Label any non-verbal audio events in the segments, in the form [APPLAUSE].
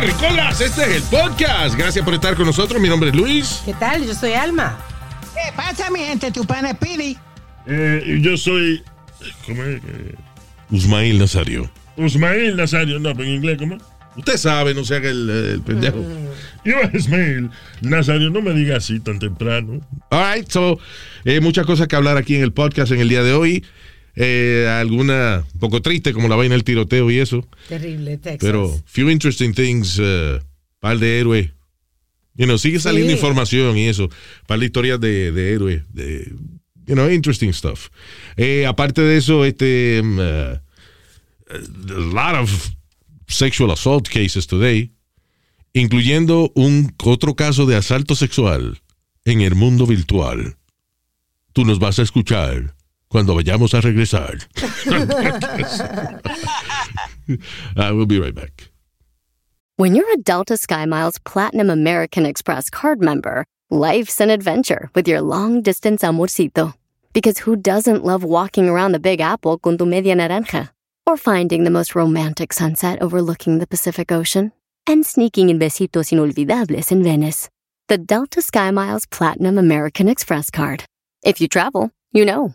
Terricolas. Este es el podcast. Gracias por estar con nosotros. Mi nombre es Luis. ¿Qué tal? Yo soy Alma. ¿Qué pasa, mi gente? Tu pana Pidi. Eh, yo soy. ¿Cómo es? Eh, Usmail Nazario. Usmail Nazario. No, pero en inglés, ¿cómo? Usted sabe, no se haga el, el pendejo. Yo, Ismail Nazario, no me diga así tan temprano. All right, so, eh, muchas cosas que hablar aquí en el podcast en el día de hoy. Eh, alguna un poco triste, como la vaina del tiroteo y eso. Terrible, Texas. Pero few interesting things, uh, par de héroes. You know, sigue saliendo Sí. información y eso. Par de historias de, de héroes. De, you know, interesting stuff. Eh, aparte de eso, este, um, uh, a lot of sexual assault cases today, incluyendo un otro caso de asalto sexual en el mundo virtual. Tú nos vas a escuchar cuando vayamos a regresar. [LAUGHS] [LAUGHS] I will be right back. When you're a Delta SkyMiles Platinum American Express card member, life's an adventure with your long distance amorcito. Because who doesn't love walking around the Big Apple con tu media naranja? Or finding the most romantic sunset overlooking the Pacific Ocean? And sneaking in besitos inolvidables in Venice. The Delta SkyMiles Platinum American Express card. If you travel, you know.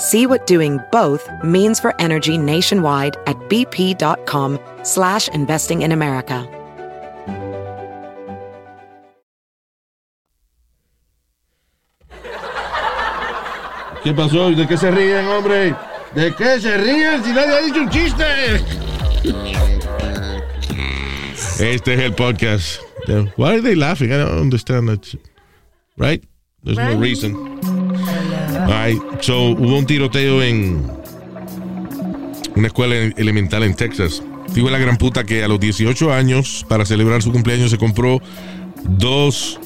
See what doing both means for energy nationwide at bp.com slash investing in America. ¿Qué pasó? ¿De qué se ríen, hombre? ¿De qué se ríen si nadie ha dicho un chiste? Este es el podcast. Why are they laughing? I don't understand that. Right? There's no Right. reason. Right. So, hubo un tiroteo en una escuela elemental en Texas. Digo la gran puta que a los 18 años, para celebrar su cumpleaños, se compró dos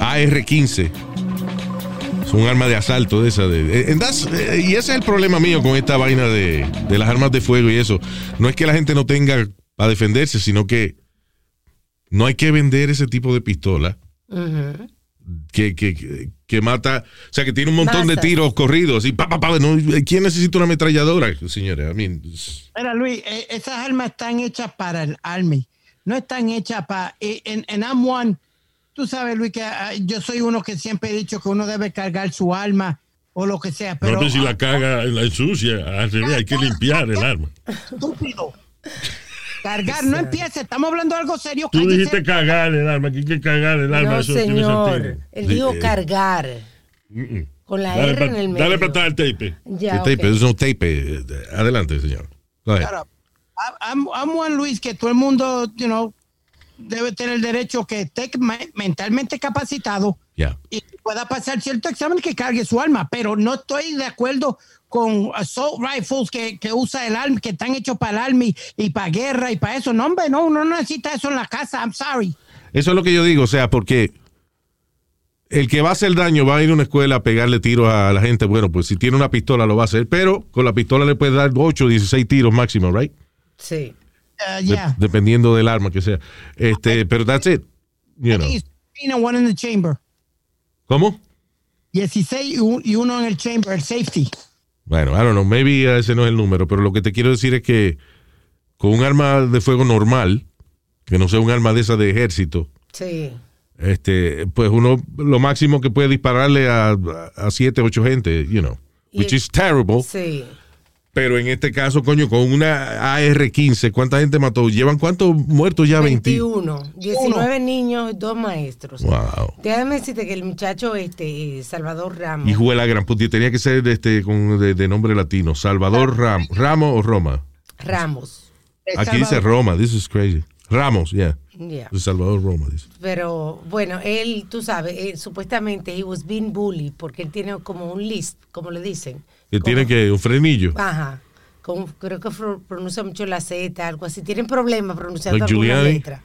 AR-15. Es un arma de asalto de esa. De, eh, y ese es el problema mío con esta vaina de, las armas de fuego y eso. No es que la gente no tenga para defenderse, sino que no hay que vender ese tipo de pistola que, que, que, que mata, o sea, que tiene un montón de tiros corridos. Y pa, pa, pa, no, ¿Quién necesita una ametralladora, señores? I mean, Mira, Luis, eh, esas armas están hechas para el Army. No están hechas para... eh, En, en I'm one, tú sabes, Luis, que ah, yo soy uno que siempre he dicho que uno debe cargar su arma o lo que sea, No, pero... pero si la caga, la ensucia, al revés, hay que [LAUGHS] limpiar el arma. Estúpido. Cargar, no empiece, estamos hablando de algo serio. Tú cállese. dijiste cagar el arma, aquí hay que cagar el arma, No, eso señor. Él dijo Sí. cargar. Con la Dale R pa- en el medio. Dale para atrás el tape. Ya, el ok. tape, es un tape. Eh, Adelante, señor. Claro. I'm, I'm one, Luis, que todo el mundo, you know, debe tener el derecho que esté me- mentalmente capacitado Yeah. y pueda pasar cierto examen que cargue su arma, pero no estoy de acuerdo con assault rifles que, que usa el arma, que están hechos para el army y para guerra y para eso. No, hombre, no, uno no necesita eso en la casa. I'm sorry. Eso es lo que yo digo, o sea, porque el que va a hacer daño va a ir a una escuela a pegarle tiros a la gente. Bueno, pues si tiene una pistola lo va a hacer, pero con la pistola le puede dar 8 o 16 tiros máximo, right? Sí. Uh, De- yeah. dependiendo del arma que sea. Este, pero that's it. You know. It's and one in the chamber. ¿Cómo? 16 y un- y uno en el chamber, el safety. Bueno, I don't know, maybe ese no es el número, pero lo que te quiero decir es que con un arma de fuego normal, que no sea un arma de esa de ejército, Sí. este, pues uno lo máximo que puede dispararle a, a siete, ocho gente, you know, which Y- is terrible. Sí. Pero en este caso, coño, con una AR-15, ¿cuánta gente mató? ¿Llevan cuántos muertos ya? 20. 21. 19 niños, dos maestros. Wow. Déjame decirte que el muchacho este, Salvador Ramos. Hijo de la gran puta, tenía que ser este, con, de, de nombre latino. Salvador Ram, Ramos o Roma. Ramos. Aquí dice Roma, this is crazy. Ramos, yeah. Yeah. Salvador Roma, dice. Pero bueno, él, tú sabes, él, supuestamente he was being bullied porque él tiene como un list, como le dicen. Que tiene que un frenillo. Ajá. Con- creo que pronuncia mucho la Z, algo así. Tienen problemas pronunciando Like alguna letra.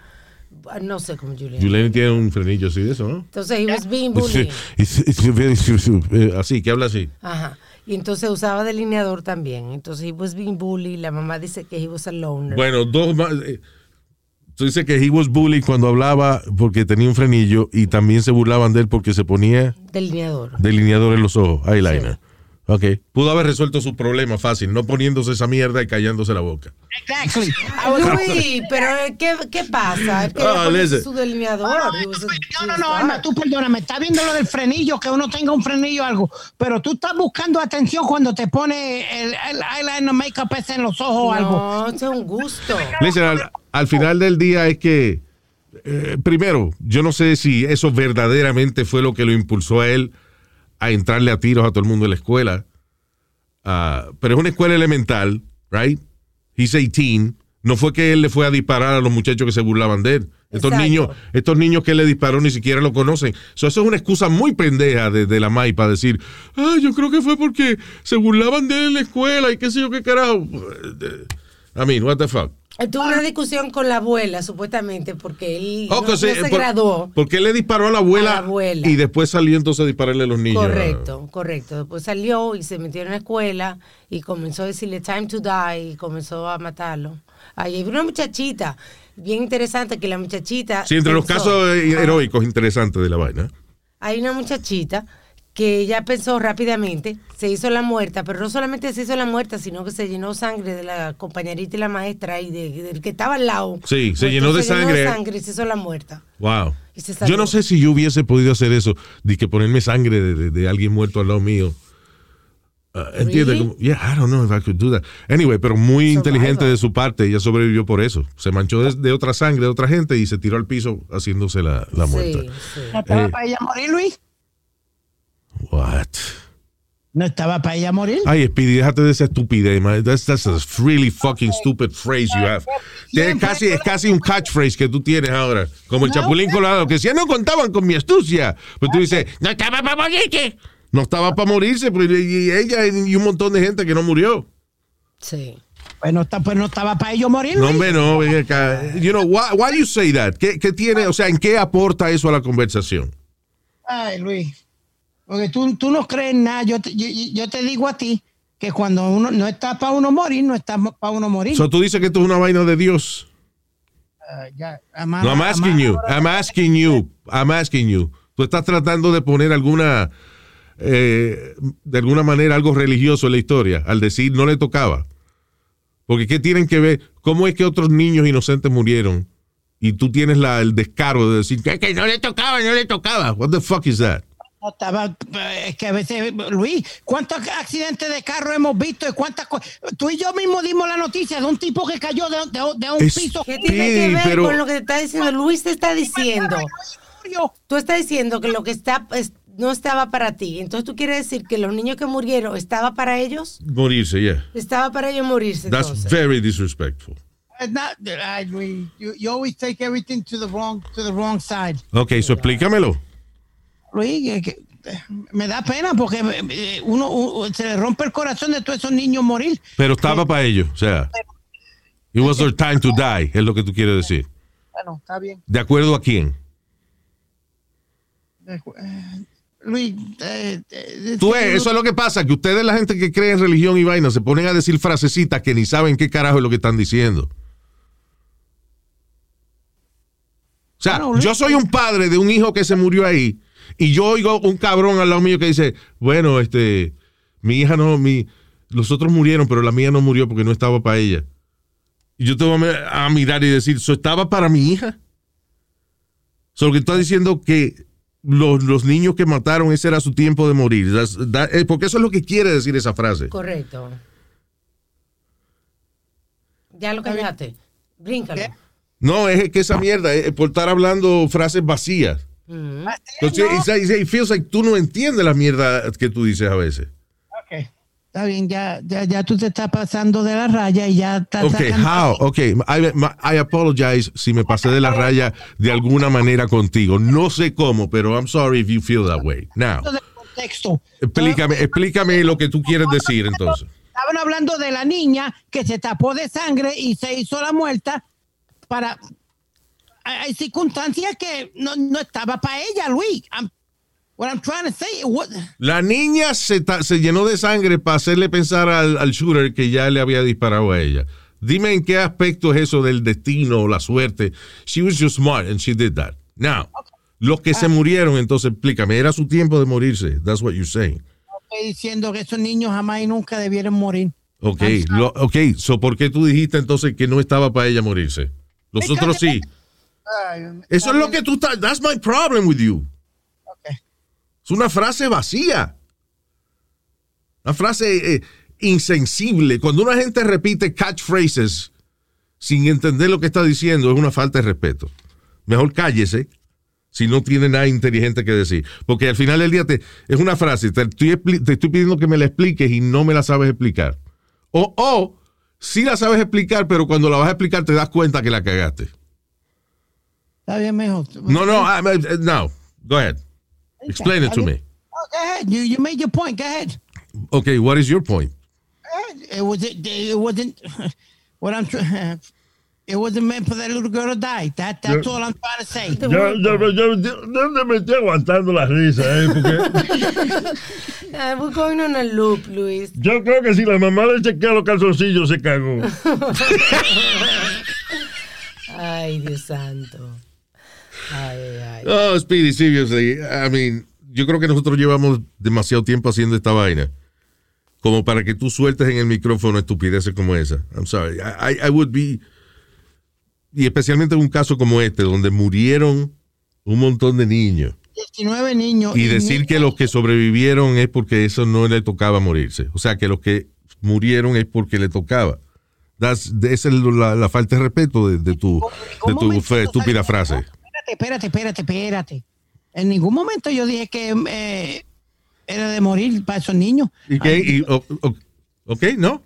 Ah, No sé cómo Julián. Julián tiene un frenillo así de eso, ¿no? Entonces, he was being [LAUGHS] bullied. it's- it's así, que habla así. Ajá. Y entonces usaba delineador también. Entonces, he was being bullied. La mamá dice que he was a loner. Bueno, dos más. eh, Tú dices que he was bullied cuando hablaba porque tenía un frenillo y también se burlaban de él porque se ponía Delineador. delineador en los ojos, eyeliner. Ok. Pudo haber resuelto su problema fácil, no poniéndose esa mierda y callándose la boca. Exactly. Luis, pero ¿qué, qué pasa? Es que Ah, su delineador. He was a- No, no, no, Alma, tú perdóname, está viendo lo del frenillo, que uno tenga un frenillo o algo, pero tú estás buscando atención cuando te pone el, el eyeliner make-up ese en los ojos o algo. No, eso es un gusto. Listen, al, al final del día es que, eh, primero, yo no sé si eso verdaderamente fue lo que lo impulsó a él a entrarle a tiros a todo el mundo en la escuela. Ah, pero es una escuela elemental, right? He's 18. No fue que él le fue a disparar a los muchachos que se burlaban de él. Estos Exacto. niños, estos niños que él le disparó ni siquiera lo conocen. So, eso es una excusa muy pendeja de, de la MAI para decir, ah, yo creo que fue porque se burlaban de él en la escuela y qué sé yo qué carajo. I mean, what the fuck. Tuve una discusión con la abuela, supuestamente, porque él Oh, no, se- por- graduó. Porque él le disparó a la abuela, A la abuela. y después salió entonces a dispararle a los niños. Correcto, correcto. Después salió y se metió en la escuela y comenzó a decirle time to die y comenzó a matarlo. Ahí hay una muchachita bien interesante que la muchachita... Sí, entre los casos eh, heroicos interesantes de la vaina. Hay una muchachita que ella pensó rápidamente, se hizo la muerta, pero no solamente se hizo la muerta, sino que se llenó sangre de la compañerita y la maestra y de- del que estaba al lado. Sí, se llenó de se llenó sangre. sangre y se hizo la muerta. Wow. Yo no sé si yo hubiese podido hacer eso, de que ponerme sangre de, de- de alguien muerto al lado mío. Uh, ¿Entiendes? Really? Como- Yeah, I don't know if I could do that. Anyway, pero muy inteligente de su parte, ella sobrevivió por eso. Se manchó de, de otra sangre de otra gente y se tiró al piso haciéndose la, la muerta. Sí, sí. ¿No estaba Eh. para ella morir, Luis? What? ¿No estaba para ella morir? Ay, Speedy, déjate de esa estupidez, man. That's, that's a really fucking stupid phrase you have. Tienes casi, es casi un catchphrase que tú tienes ahora. Como el Chapulín Colorado, que si no contaban con mi astucia. Pues tú dices, no estaba para morirse. No estaba para morirse, pero y y ella y un montón de gente que no murió. Sí. Pues no, está- pues no estaba para ellos morir, No, hombre, no, ven acá. You know, why, why you say that? ¿Qué, ¿Qué tiene, o sea, en qué aporta eso a la conversación? Ay, Luis. Porque tú, tú no crees nada. Yo te, yo, yo te digo a ti que cuando uno no está para uno morir, no está para uno morir. So, tú dices que esto es una vaina de Dios. Ah, ama- No, I'm asking you. I'm asking you. I'm asking you. Tú estás tratando de poner alguna, eh, de alguna manera, algo religioso en la historia al decir no le tocaba. Porque ¿qué tienen que ver? ¿Cómo es que otros niños inocentes murieron? Y tú tienes la, el descaro de decir que, que no le tocaba, no le tocaba. What the fuck is that? Estaba, eh, es que a veces, Luis, ¿cuántos accidentes de carro hemos visto y cuántas cosas? Tú y yo mismo dimos la noticia de un tipo que cayó de, de- de un Es- piso. ¿Qué tiene que ver pero- con lo que te está diciendo? Luis te está diciendo. Tú estás diciendo que lo que está es- no estaba para ti. Entonces tú quieres decir que los niños que murieron estaba para ellos. Morirse, yeah. Estaba para ellos morirse. That's entonces. very disrespectful. It's not- ay, Luis, you, you always take everything to the wrong, to the wrong side. Ok, so explícamelo. Luis, eh, que- eh, me da pena porque eh, uno, uno- se le rompe el corazón de todos esos niños morir. Pero estaba para ellos, o sea. It was their time to die, es lo que tú quieres decir. Bueno, está bien. ¿De acuerdo a quién? Eh, Luis, eh, eh, Tú ves, eso es lo que pasa, que ustedes, la gente que cree en religión y vaina, se ponen a decir frasecitas que ni saben qué carajo es lo que están diciendo. O sea, Bueno, Luis- yo soy un padre de un hijo que se murió ahí y yo oigo un cabrón al lado mío que dice, bueno, este, mi hija no, mi, los otros murieron, pero la mía no murió porque no estaba para ella. Y yo te voy a mirar y decir, ¿eso estaba para mi hija? Solo que está diciendo que los, los niños que mataron, ese era su tiempo de morir. That's- that- eh, porque eso es lo que quiere decir esa frase. Correcto. Ya lo callaste. Bríncalo. ¿Qué? No, es que esa mierda, es por estar hablando frases vacías. Mm. Entonces, no. like- it's like- it feels like tú no entiendes la mierda que tú dices a veces. Ok. Está bien, ya, ya, ya tú te estás pasando de la raya y ya estás Ok, sacando- how? Ok, I, I apologize si me pasé de la raya de alguna manera contigo. No sé cómo, pero I'm sorry if you feel that way. Now, de contexto. explícame, explícame lo que tú quieres decir entonces. Estaban hablando de la niña que se tapó de sangre y se hizo la muerta para... Hay circunstancias que no, no estaba para ella, Luis. I'm- what I'm trying to say... what- La niña se, ta- se llenó de sangre para hacerle pensar al, al shooter que ya le había disparado a ella. Dime en qué aspecto es eso del destino o la suerte. She was just smart and she did that. Now, los que se murieron, entonces explícame, era su tiempo de morirse. That's what you're saying. Estoy diciendo que esos niños jamás y nunca debieron morir. Ok, lo, ok, so ¿por qué tú dijiste entonces que no estaba para ella morirse? Los otros Eso es lo que tú estás. That's my problem with you. Ok. Es una frase vacía. Una frase eh, insensible. Cuando una gente repite catchphrases sin entender lo que está diciendo, es una falta de respeto. Mejor cállese si no tiene nada inteligente que decir. Porque al final del día te, es una frase, te estoy, te estoy pidiendo que me la expliques y no me la sabes explicar. O, o sí la sabes explicar, pero cuando la vas a explicar te das cuenta que la cagaste. Está bien, mejor. No, no, I- I- no. Go ahead. Explain it to me. Oh, go ahead. You, you made your point. Go ahead. Okay, what is your point? It was it, it wasn't [LAUGHS] what I'm trying. [LAUGHS] It wasn't meant for that little girl to die. That that's all I'm trying to say. Yo, yo, yo, yo- ¿Dónde me estoy aguantando la risa? Eh? Porque [LAUGHS] Ah, we're going on a loop, Luis. yo creo que si la mamá le chequea los calzoncillos se cagó. Ay, Dios santo. Ay, ay, ay. Oh, Speedy, seriously. I mean, yo creo que nosotros llevamos demasiado tiempo haciendo esta vaina. Como para que tú sueltes en el micrófono estupideces como esa. I'm sorry. I, I- I would be. Y especialmente en un caso como este, donde murieron un montón de niños. 19 niños. Y decir que los que sobrevivieron es porque eso no le tocaba morirse. O sea, que los que murieron es porque le tocaba. That's- esa es la, la falta de respeto de, de tu, de tu fe- estúpida frase. Espérate, espérate, espérate, espérate. En ningún momento yo dije que eh, era de morir para esos niños. ¿Y qué? Y, o- o- ok, ¿no?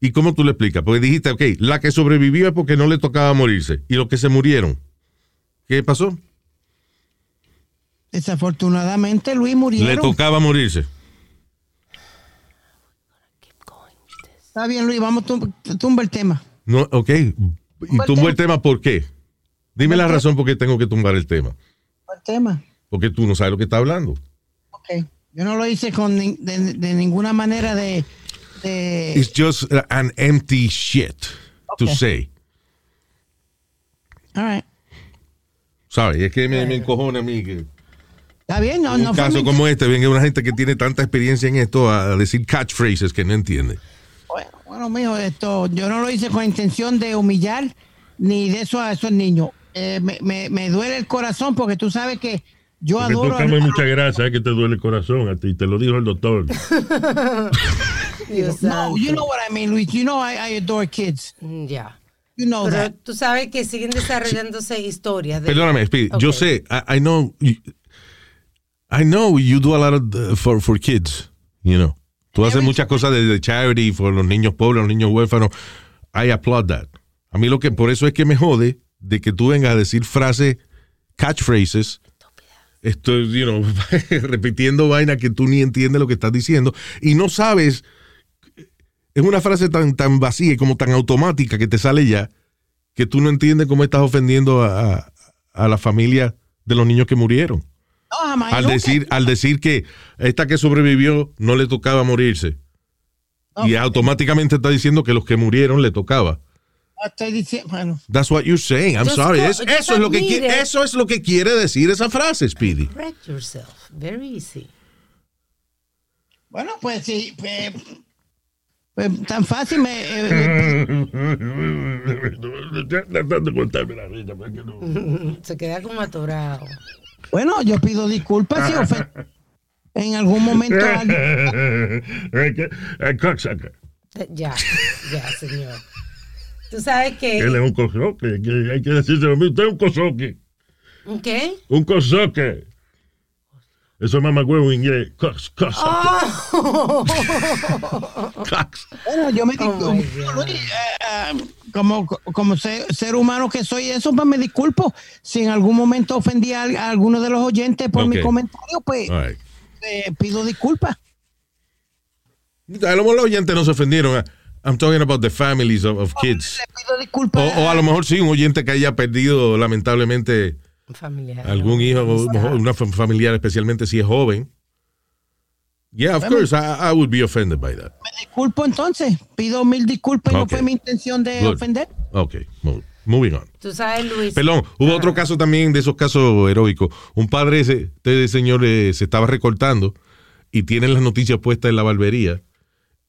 ¿Y cómo tú le explicas? Porque dijiste, ok, la que sobrevivió es porque no le tocaba morirse. ¿Y los que se murieron? ¿Qué pasó? Desafortunadamente, Luis murieron. Le tocaba morirse. Está bien, Luis, vamos, tum- tumba el tema. No, ok. ¿Y tumbó el tema por qué? Dime la razón por qué tengo que tumbar el tema. El tema. Porque tú no sabes lo que está hablando. Ok. Yo no lo hice con de, de ninguna manera de. de It's just an empty shit to say. all right. Sorry, es que me, me encojona a mí que Está bien, no, en no un fue caso como este venga una gente que tiene tanta experiencia en esto a decir catchphrases que no entiende. Bueno, bueno, mijo, esto, yo no lo hice con intención de humillar ni de eso a esos niños. Eh, me, me, me duele el corazón porque tú sabes que yo Porque tú adoro. a- comes mucha grasa, es que te duele el corazón a ti, te lo dijo el doctor. [LAUGHS] No, you know what I mean, Luis. You know I, I adore kids. Mm, Ya. You know Pero that. tú sabes que siguen desarrollándose historias. De, Perdóname, Speedy, yo Ok. sé, I, I know, I know you do a lot of the- for, for kids, you know. Tú haces muchas cosas de, de charity for los niños pobres, los niños huérfanos. I applaud that. A mí lo que, por eso es que me jode de que tú vengas a decir frases, catchphrases, estoy, you know, [LAUGHS] repitiendo vaina que tú ni entiendes lo que estás diciendo y no sabes, es una frase tan, tan vacía y como tan automática que te sale ya, que tú no entiendes cómo estás ofendiendo a, a- a la familia de los niños que murieron. No. Al decir, al decir que esta que sobrevivió no le tocaba morirse. Y automáticamente está diciendo que los que murieron le tocaba. Estoy diciendo, bueno, That's what you're saying. I'm Just sorry. go- Es- just eso, es lo que, admit qui- it. eso es lo que quiere decir esa frase, Speedy. Correct yourself. Very easy. bueno, pues sí, pues, pues, tan fácil me. eh, Tratando de contarme la risa, porque no. Se queda como atorado. bueno, yo pido disculpas si ofendí en algún momento. Eh, eh, cocksucker. Ya, ya, señor. Tú sabes que. Él es un cosoque. que hay que decirse lo mismo. Usted es un cosoque. ¿Un qué? Un cosoque. Eso es mamagüevo en inglés. Cos, cosoque. Oh. Cox. Bueno, yo me Oh, disculpo, eh, eh, como, como ser, ser humano que soy, eso pues me disculpo. Si en algún momento ofendí a, a alguno de los oyentes por mi comentario, pues right. eh, pido disculpas. A lo mejor los oyentes no se ofendieron. I'm talking about the families of, of kids. O, o a lo mejor sí, un oyente que haya perdido lamentablemente Familiar. algún hijo o una fam- familiar, especialmente si es joven. Yeah, of course, I, I would be offended by that. Me disculpo entonces. Pido mil disculpas y Ok. no fue mi intención de Good. ofender. Ok, mo- moving on. Tú sabes, Luis. Perdón, hubo otro caso también de esos casos heroicos. Un padre, ese- este señor, eh, se estaba recortando y tienen las noticias puestas en la barbería.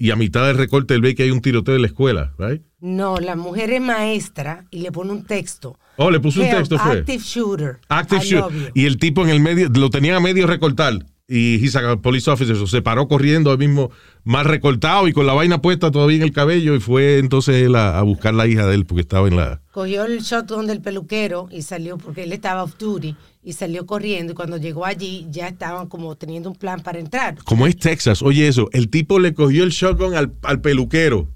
Y a mitad del recorte él ve que hay un tiroteo en la escuela, right? No, la mujer es maestra y le pone un texto. Oh, le puso un texto, fue. Active shooter. Active I shoot. love you. Y el tipo en el medio, lo tenía a medio recortar. Y he's a police officer, so se paró corriendo ahí mismo, más recortado y con la vaina puesta todavía en el cabello. Y fue entonces él a, a buscar la hija de él porque estaba en la. Cogió el shotgun del peluquero y salió porque él estaba off duty y salió corriendo y cuando llegó allí ya estaban como teniendo un plan para entrar. Como es Texas, oye eso, el tipo le cogió el shotgun al, al peluquero.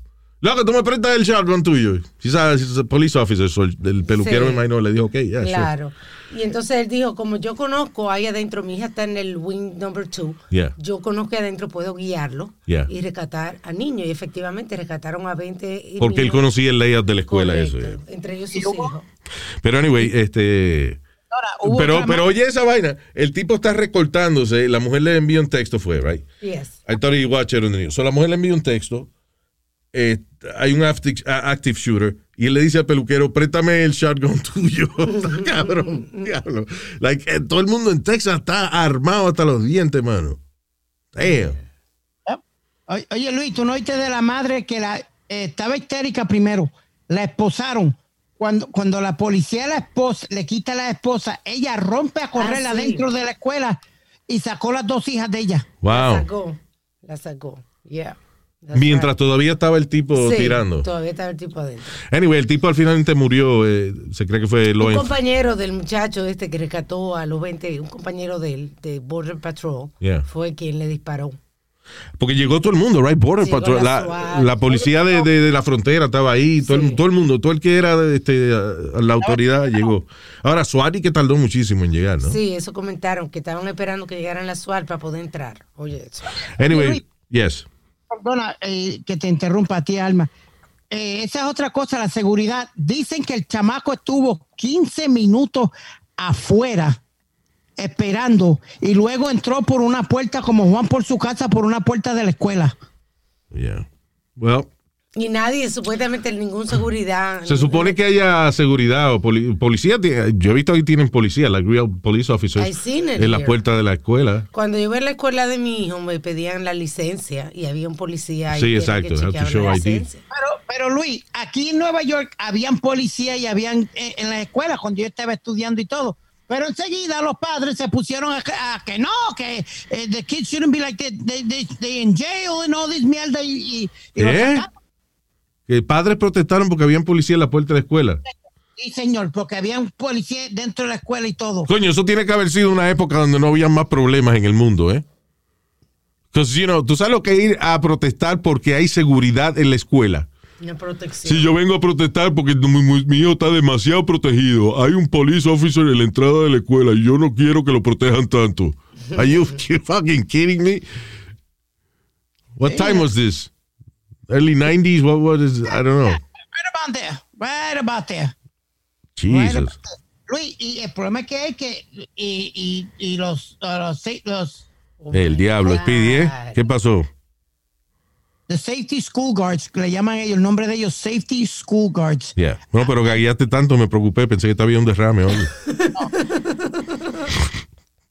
Loco, tú me prestas el shotgun tuyo. He's a police officer, so el, el peluquero Sí. me imagino le dijo, ok, yeah, sure. Claro. Y entonces él dijo, como yo conozco ahí adentro, mi hija está en el wing number two, Yeah. yo conozco que adentro puedo guiarlo Yeah. y rescatar a niños. Y efectivamente rescataron a 20 Porque él conocía el layout de la escuela, Correcto, eso. yeah. Entre ellos sus hijos. Pero anyway, este. Hubo Pero, pero oye esa vaina, el tipo está recortándose, la mujer le envía un texto, fue, right? Yes. I thought he watched it on the news. So la mujer le envía un texto, eh, hay un active, shooter, y él le dice al peluquero, préstame el shotgun [LAUGHS] tuyo. [LAUGHS] Cabrón, [LAUGHS] diablo. Like, eh, todo el mundo en Texas está armado hasta los dientes, mano. Damn. Oye, oye, Luis, tú no oíste de la madre que la, eh, estaba histérica primero. La esposaron. Cuando, cuando la policía la esposa, le quita a la esposa, ella rompe a correr Ah, sí. adentro de la escuela y sacó las dos hijas de ella. La Wow. sacó. La sacó. Yeah. That's Mientras right. todavía estaba el tipo Sí, tirando. Todavía estaba el tipo adentro. Anyway, el tipo al finalmente murió. eh, se cree que fue lo Un compañero del muchacho este que rescató a los 20, un compañero de él, de Border Patrol, Yeah. fue quien le disparó. Porque llegó todo el mundo, right? Border Llegó Patrol. la La, SWAT. la policía de, de- de la frontera estaba ahí. Todo, el, todo el mundo, todo el que era de, este, la autoridad llegó. Ahora, Suárez que tardó muchísimo en llegar, ¿no? Sí, eso comentaron, que estaban esperando que llegaran las SWAT para poder entrar. Oye, eso. Anyway, yes. Perdona eh, que te interrumpa a ti, Alma. Eh, esa es otra cosa, la seguridad. Dicen que el chamaco estuvo 15 minutos afuera esperando y luego entró por una puerta como Juan por su casa por una puerta de la escuela. Yeah. Well, Y nadie, supuestamente ningún seguridad. se supone que haya seguridad o poli- policía. Yo he visto que tienen policía, like real police officers, en la here. puerta de la escuela. Cuando yo iba a la escuela de mi hijo, me pedían la licencia y había un policía ahí. Sí, exacto, que have to chequeaba show la ID. licencia. Pero, pero Luis, aquí en Nueva York habían policía y habían eh, en la escuela cuando yo estaba estudiando y todo. Pero enseguida los padres se pusieron a, que- a que no, que eh, the kids shouldn't be like that, they, they, they in jail and all this mierda y, y, y ¿Eh? Que padres protestaron porque habían policía en la puerta de la escuela. Sí, señor, porque había un policía dentro de la escuela y todo. Coño, eso tiene que haber sido una época donde no había más problemas en el mundo, ¿eh? Because, you know, tú sabes lo que es ir a protestar porque hay seguridad en la escuela. Una protección. Si yo vengo a protestar porque mi, hijo está demasiado protegido, hay un police officer en la entrada de la escuela y yo no quiero que lo protejan tanto. [LAUGHS] Are you fucking kidding me? What time was this? Early 90s? What was I don't know. Right about there, right about there. Right Jesus. about there. Luis, y el problema es que es que y, y, y los, uh, los, los El diablo, Speedy, ¿eh? ¿Qué pasó? The safety school guards, que le llaman ellos, el nombre de ellos, safety school guards. Yeah. No, pero gagueaste tanto, me preocupé, pensé que había un derrame. oye. [LAUGHS]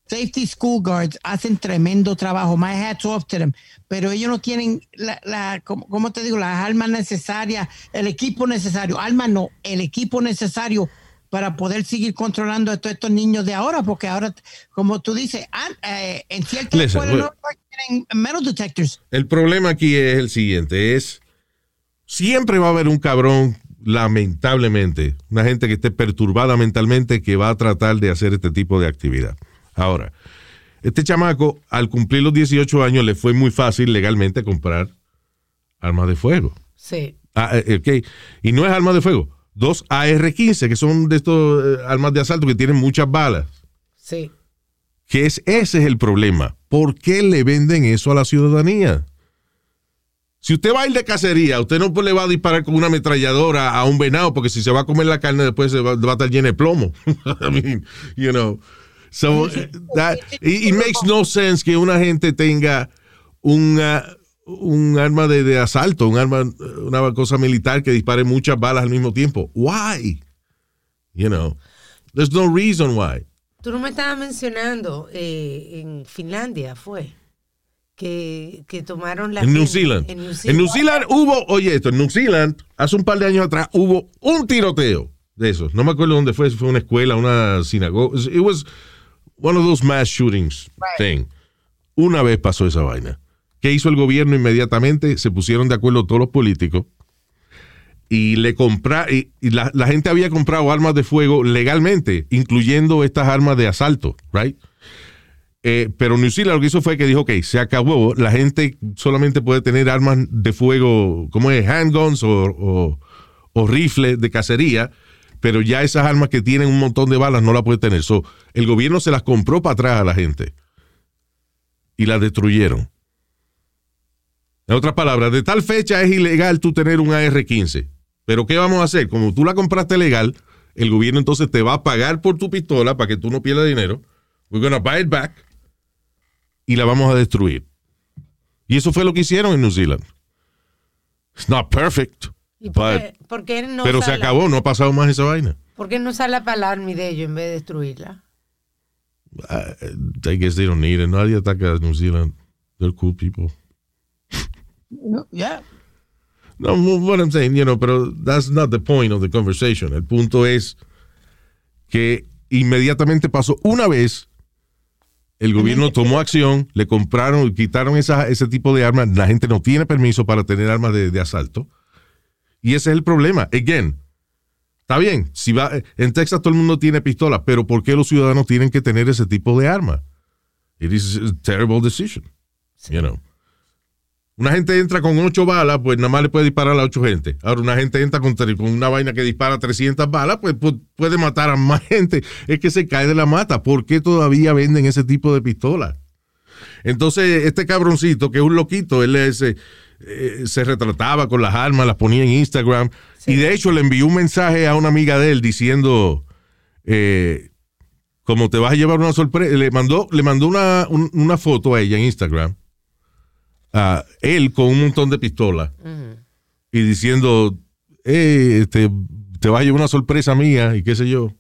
Safety school guards hacen tremendo trabajo. My hats off to them. Pero ellos no tienen la, la ¿cómo, cómo te digo? Las armas necesarias, el equipo necesario. Armas no, el equipo necesario para poder seguir controlando a todos estos niños de ahora, porque ahora, como tú dices, eh, en ciertas Listen, no tienen metal detectors. El problema aquí es el siguiente, es Siempre va a haber un cabrón, lamentablemente, una gente que esté perturbada mentalmente que va a tratar de hacer este tipo de actividad. Ahora, este chamaco, al cumplir los 18 años, le fue muy fácil legalmente comprar armas de fuego. Sí. Ah, eh, ok. Y no es armas de fuego. Dos AR-15, que son de estos eh, armas de asalto que tienen muchas balas. Sí. Que es, ese es el problema. ¿Por qué le venden eso a la ciudadanía? Si usted va a ir de cacería, usted no le va a disparar con una ametralladora a un venado, porque si se va a comer la carne después se va, va a estar lleno de plomo. [LAUGHS] I mean, you know. So, that, it, it makes no sense que una gente tenga una, un arma de, de asalto, un arma, una cosa militar que dispare muchas balas al mismo tiempo. Why? You know, there's no reason why. Tú no me estabas mencionando eh, en Finlandia, fue. Que, que tomaron la. En New Zealand. En New En Zealand. New Zealand hubo, oye esto, en New Zealand, hace un par de años atrás, hubo un tiroteo de esos. No me acuerdo dónde fue, si fue una escuela, una sinagoga. It was one of those mass shootings thing. Una vez pasó esa vaina. ¿Qué hizo el gobierno inmediatamente? Se pusieron de acuerdo todos los políticos y le compra y, la, gente había comprado armas de fuego legalmente, incluyendo estas armas de asalto, right? Eh, pero New Zealand lo que hizo fue que dijo, ok, se acabó, la gente solamente puede tener armas de fuego, como es, handguns o, rifles de cacería, pero ya esas armas que tienen un montón de balas no las puede tener. El gobierno se las compró para atrás a la gente y las destruyeron. En otras palabras, de tal fecha es ilegal tú tener un AR-15. Pero ¿qué vamos a hacer? Como tú la compraste legal, el gobierno entonces te va a pagar por tu pistola para que tú no pierdas dinero. We're gonna buy it back y la vamos a destruir. Y eso fue lo que hicieron en New Zealand. It's not perfect, ¿Y por but- qué, por qué no pero se acabó, no ha pasado más esa vaina. ¿Por qué no sale para el army de ellos en vez de destruirla? I guess they don't need it. Nadie ataca a New Zealand. They're cool people. Yeah. No, what I'm saying, you know, pero that's not the point of the conversation. El punto es que inmediatamente pasó una vez, el gobierno tomó acción, le compraron, quitaron esa- ese tipo de armas. La gente no tiene permiso para tener armas de, de asalto. Y ese es el problema. Again, está bien, si va, en Texas todo el mundo tiene pistolas, pero ¿por qué los ciudadanos tienen que tener ese tipo de arma? It is a terrible decision. You know. Una gente entra con ocho balas, pues nada más le puede disparar a ocho gente. Ahora, una gente entra con, con una vaina que dispara 300 balas, pues, pu- puede matar a más [LAUGHS] gente. Es que se cae de la mata. ¿Por qué todavía venden ese tipo de pistolas? Entonces, este cabroncito, que es un loquito, él es, eh, se retrataba con las armas, las ponía en Instagram. Y de hecho, le envió un mensaje a una amiga de él diciendo, eh, como te vas a llevar una sorpresa, le mandó, le mandó una, un- una foto a ella en Instagram a él con un montón de pistolas y diciendo, eh, este, te vas a llevar una sorpresa mía y qué sé yo.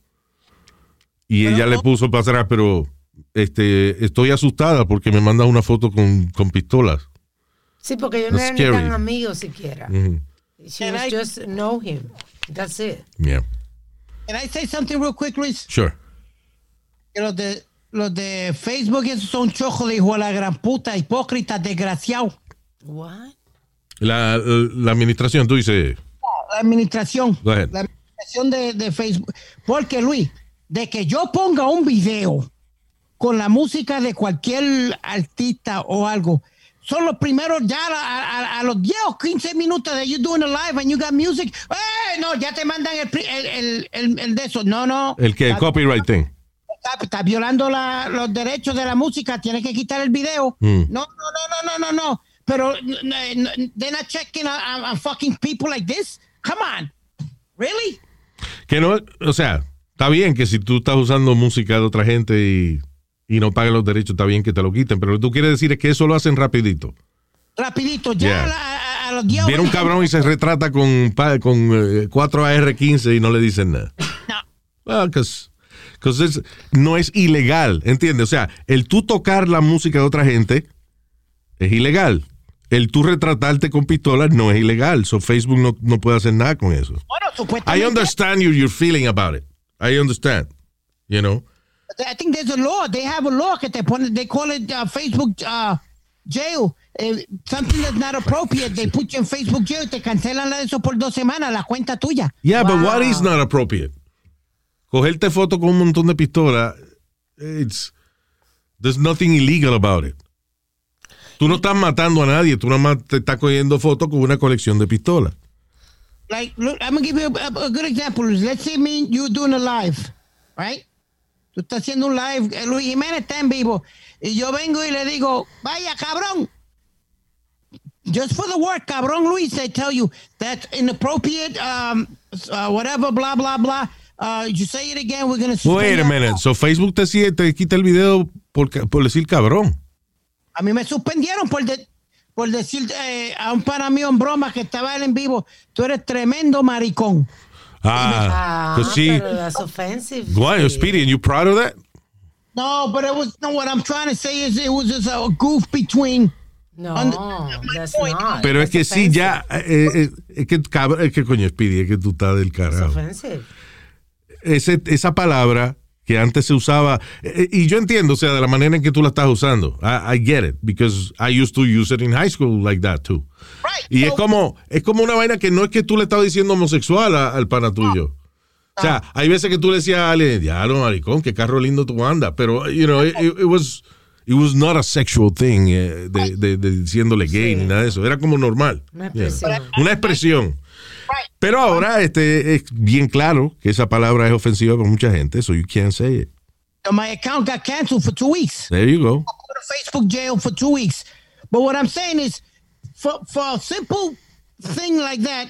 Y ella le puso para atrás, pero este, estoy asustada porque me mandan una foto con, con pistolas. Sí, porque ellos no eran ni tan amigos siquiera. She Can was I- just know him. That's it. Yeah. Can I say something real quick, Luis? Sure. Que los de, los de Facebook esos son chojos de hijo de la gran puta, hipócritas, desgraciados. What? La, la administración, tú dices, La administración. Go ahead. La administración de, de Facebook. Porque, Luis, de que yo ponga un video con la música de cualquier artista o algo, son los primeros ya a, a- a los 10 o 15 minutos de you doing a live and you got music. ¡Eh! No, ya te mandan el, el, el- el de eso. No, no. el que el copyright thing. Está, violando la- los derechos de la música, tiene que quitar el video. Mm. No, no, no, no, no, no, no. Pero n- n- n- they're not checking on, on- on fucking people like this. Come on. Really? Que no, o sea, está bien que si tú estás usando música de otra gente y, y no pagas los derechos, está bien que te lo quiten, pero lo que tú quieres decir es que eso lo hacen rapidito. Rapidito, ya Yeah. a, a- a los 10 o Viene un 20 cabrón y se retrata con, con eh, 4 AR-15 y no le dicen nada. [LAUGHS] No. Well, 'cause- 'cause es- no es ilegal, ¿entiendes? O sea, el tú tocar la música de otra gente es ilegal. El tú retratarte con pistolas no es ilegal. So Facebook no, no puede hacer nada con eso. Bueno, I supuestamente. understand you, your feeling about it. I understand. You know? I think there's a law. They have a law que te pone, they call it uh, Facebook uh, jail. eh, something that's not appropriate, they put you in Facebook jail y te cancelan eso por dos semanas, la cuenta tuya. Yeah, but what Wow. is not appropriate? Cogerte foto con un montón de pistolas, it's, there's nothing illegal about it. Tú no estás matando a nadie, tú nada más te estás cogiendo fotos con una colección de pistolas. Like, look, I'm gonna give you a, a- good example. Let's say me, you doing a live, right? Tú estás haciendo un live, eh, Luis Jiménez está en vivo, y yo vengo y le digo, vaya cabrón. Just for the word, cabrón, Luis, they tell you that's inappropriate, um, uh, whatever, blah, blah, blah. Uh, you say it again, we're gonna suspend Wait a minute, account. so Facebook te, sigue- te quita el video por, por decir cabrón. A mí me suspendieron por, de- por decir eh, a un pana mío en broma que estaba él en vivo, tú eres tremendo maricón. Ah, Ah, pues sí. pero that's offensive. Why, sí. Speedy, and you proud of that? No, but it was no. What I'm trying to say is it was just a goof between. No, that's not. Pero es That's que sí, ya, eh, eh, es que cabrón, es que coño, Speedy, es que tú estás del carajo. offensive. Ese- esa palabra que antes se usaba, eh, y yo entiendo, o sea, de la manera en que tú la estás usando. I, I get it, because I used to use it in high school like that too. Right. Y es como, es como una vaina que no es que tú le estás diciendo homosexual a- al pana tuyo. O sea, hay veces que tú le decías a alguien, diablo, maricón, qué carro lindo tú andas. Pero, you know, it, was, it was not a sexual thing eh, de, de- de diciéndole gay ni nada de eso. Era como normal. Una Yeah. expresión. Una expresión. Pero ahora este, es bien claro que esa palabra es ofensiva para mucha gente, so you can't say it. My account got canceled for two weeks. There you go. Facebook jail for two weeks. But what I'm saying is, for for a simple thing like that,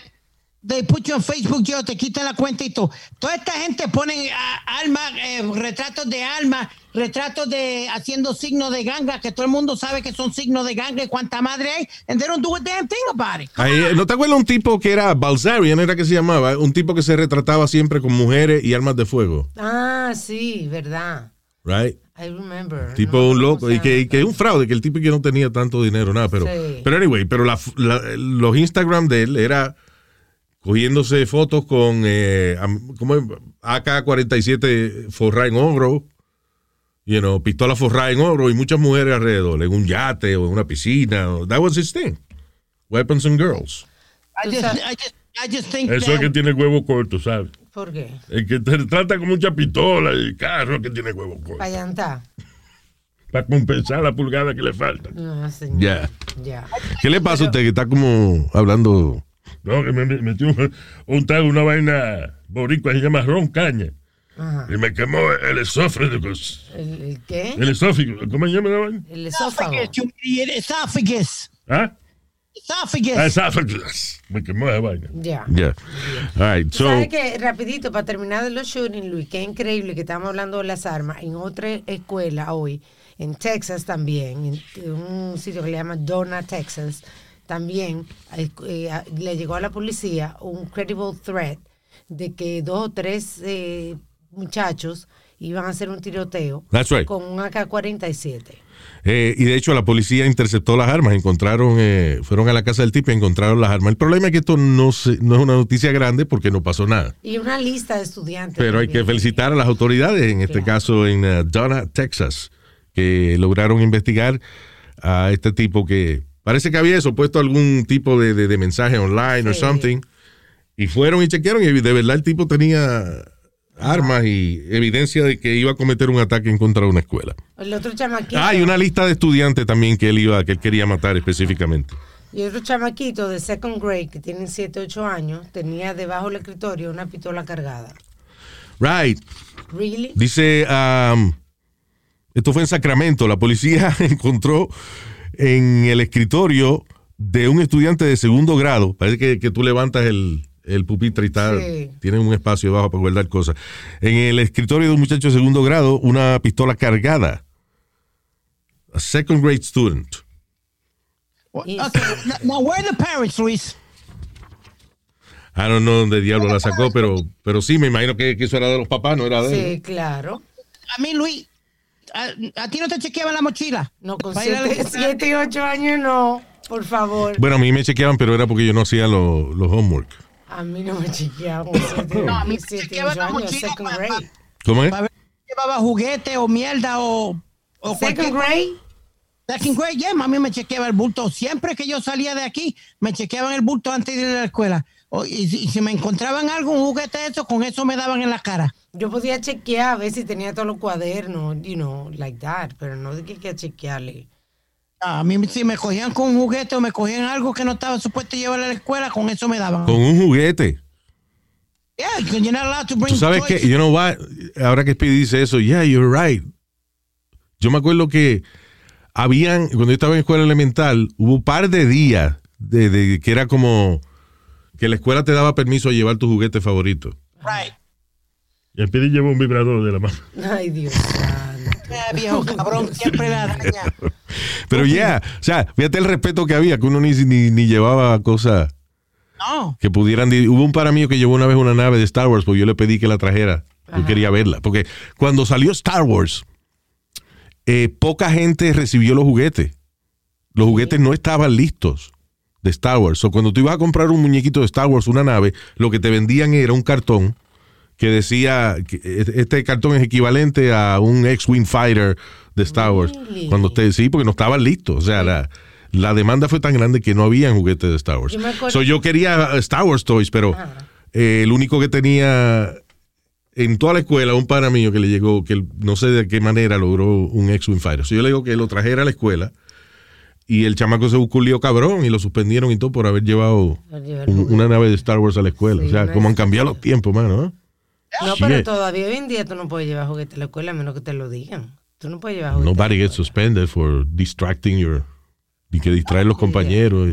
they put you on Facebook jail, te quitan la cuenta y todo. Toda esta gente pone ah, alma, eh, retratos de alma, retratos de haciendo signos de ganga, que todo el mundo sabe que son signos de ganga y cuánta madre hay, and they don't do a damn thing about it. Ahí, ¿No te acuerdas un tipo que era Balsarian, era que se llamaba? Un tipo que se retrataba siempre con mujeres y armas de fuego, Ah, sí, verdad. right? I remember. Tipo No, un ¿cómo loco y que, llama? y que es un fraude, que el tipo que no tenía tanto dinero, nada, pero, Sí. pero anyway, pero la- la- los Instagram de él era cogiéndose fotos con eh, am- ¿cómo es? AK-47 forrada en oro, you know, pistola forrada en oro y muchas mujeres alrededor, en un yate o en una piscina. That was his thing. Weapons and girls. I just, sabes- I just, I just think Eso that- es que tiene huevo corto, ¿sabes? ¿Por qué? El que te trata con mucha pistola y carro que tiene huevo corto. Para compensar la pulgada que le falta. No, señor. Ya. Ya. ¿Qué le pasa a usted que está como hablando? No, que me me metió un, un trago, una vaina boricua, se llama ron caña. Ajá. Y me quemó el esófago. ¿El, el qué? El esófago. ¿Cómo se llama la vaina? El esófago. Idiot. Esophagus. ¿Ah? Esophagus. Ah, esófago. Me quemó esa vaina. Ya. Ya. All right, so, ¿Sabes qué? Rapidito, para terminar de los shootings, Luis, qué increíble que estamos hablando de las armas. En otra escuela hoy, en Texas también, en un sitio que le llama Donna, Texas, también eh, le llegó a la policía un credible threat de que dos o tres eh, muchachos iban a hacer un tiroteo right. con un AK-47. Eh, y de hecho la policía interceptó las armas, encontraron, eh, fueron a la casa del tipo y encontraron las armas. El problema es que esto no, se- no es una noticia grande porque no pasó nada. Y una lista de estudiantes. Pero hay que felicitar a las autoridades, en este Claro. caso en eh, Donna, Texas, que lograron investigar a este tipo que parece que había eso, puesto algún tipo de, de- de mensaje online o Sí. something. Y fueron y chequearon y de verdad el tipo tenía armas y evidencia de que iba a cometer un ataque en contra de una escuela. El otro chamaquito. Ah, y una lista de estudiantes también que él iba, que él quería matar específicamente. Y otro chamaquito de second grade que tiene 7, 8 años tenía debajo del escritorio una pistola cargada. Right. ¿Really? Dice, um, esto fue en Sacramento, la policía [LAUGHS] encontró en el escritorio de un estudiante de segundo grado, parece que, que tú levantas el, el pupitre y tal, Sí. tiene un espacio debajo para guardar cosas. En el escritorio de un muchacho de segundo grado, una pistola cargada. A second grade student. Okay, now, now where are the parents, Luis? I don't know dónde diablo la sacó, pero, pero sí, me imagino que, que eso era de los papás, no era de él. Sí, claro. A mí, Luis, a, a ti no te chequeaban la mochila. No, con Para ir al- 7 y 8 años no, por favor. Bueno, a mí me chequeaban, pero era porque yo no hacía lo- los homework. A mí no me chequeaban con 7 No, a mí me chequeaban 8 la mochila. ¿Cómo es? Para ver si llevaba juguete o mierda o, Second grade, Second grade, yeah, mami me chequeaba el bulto. Siempre que yo salía de aquí, me chequeaban el bulto antes de ir a la escuela. O- y, si- y si me encontraban algo, un juguete de eso, con eso me daban en la cara. Yo podía chequear a ver si tenía todos los cuadernos, you know, like that, pero no de que chequearle. A mí si me cogían con un juguete o me cogían algo que no estaba supuesto llevar a la escuela, con eso me daban. Con un juguete. Yeah, you're not allowed to bring Tú sabes que, you know what, ahora que Speedy dice eso, yeah, you're right. Yo me acuerdo que habían, cuando yo estaba en escuela elemental, hubo un par de días de, de que era como que la escuela te daba permiso a llevar tu juguete favorito. Right. Y el Pidi lleva un vibrador de la mano. Ay, Dios. Eh, viejo cabrón, siempre la daña. [LAUGHS] Pero ya, o sea, fíjate el respeto que había, que uno ni, ni, ni llevaba cosas No. que pudieran. di- Hubo un para mío que llevó una vez una nave de Star Wars, porque yo le pedí que la trajera. Yo quería verla. Porque cuando salió Star Wars, eh, poca gente recibió los juguetes. Los juguetes no estaban listos de Star Wars. O cuando tú ibas a comprar un muñequito de Star Wars, una nave, lo que te vendían era un cartón que decía que este cartón es equivalente a un X-Wing Fighter de Star Wars. Really? Cuando usted sí, porque no estaban listos. O sea, la, la demanda fue tan grande que no habían juguetes de Star Wars. Yo So, yo quería uh, Star Wars toys, pero eh, el único que tenía en toda la escuela, un pana mío que le llegó, que no sé de qué manera logró un X-Wing Fighter. So, yo le digo que lo trajera a la escuela y el chamaco se buscó un lío cabrón y lo suspendieron y todo por haber llevado un- una nave de Star Wars a la escuela. Sí, o sea, una como han cambiado los tiempos, mano. ¿eh? No, pero todavía hoy en día tú no puedes llevar juguete a la escuela a menos que te lo digan. Tú no puedes llevar juguete. Nobody gets suspended for distracting your. Y que distraer los compañeros.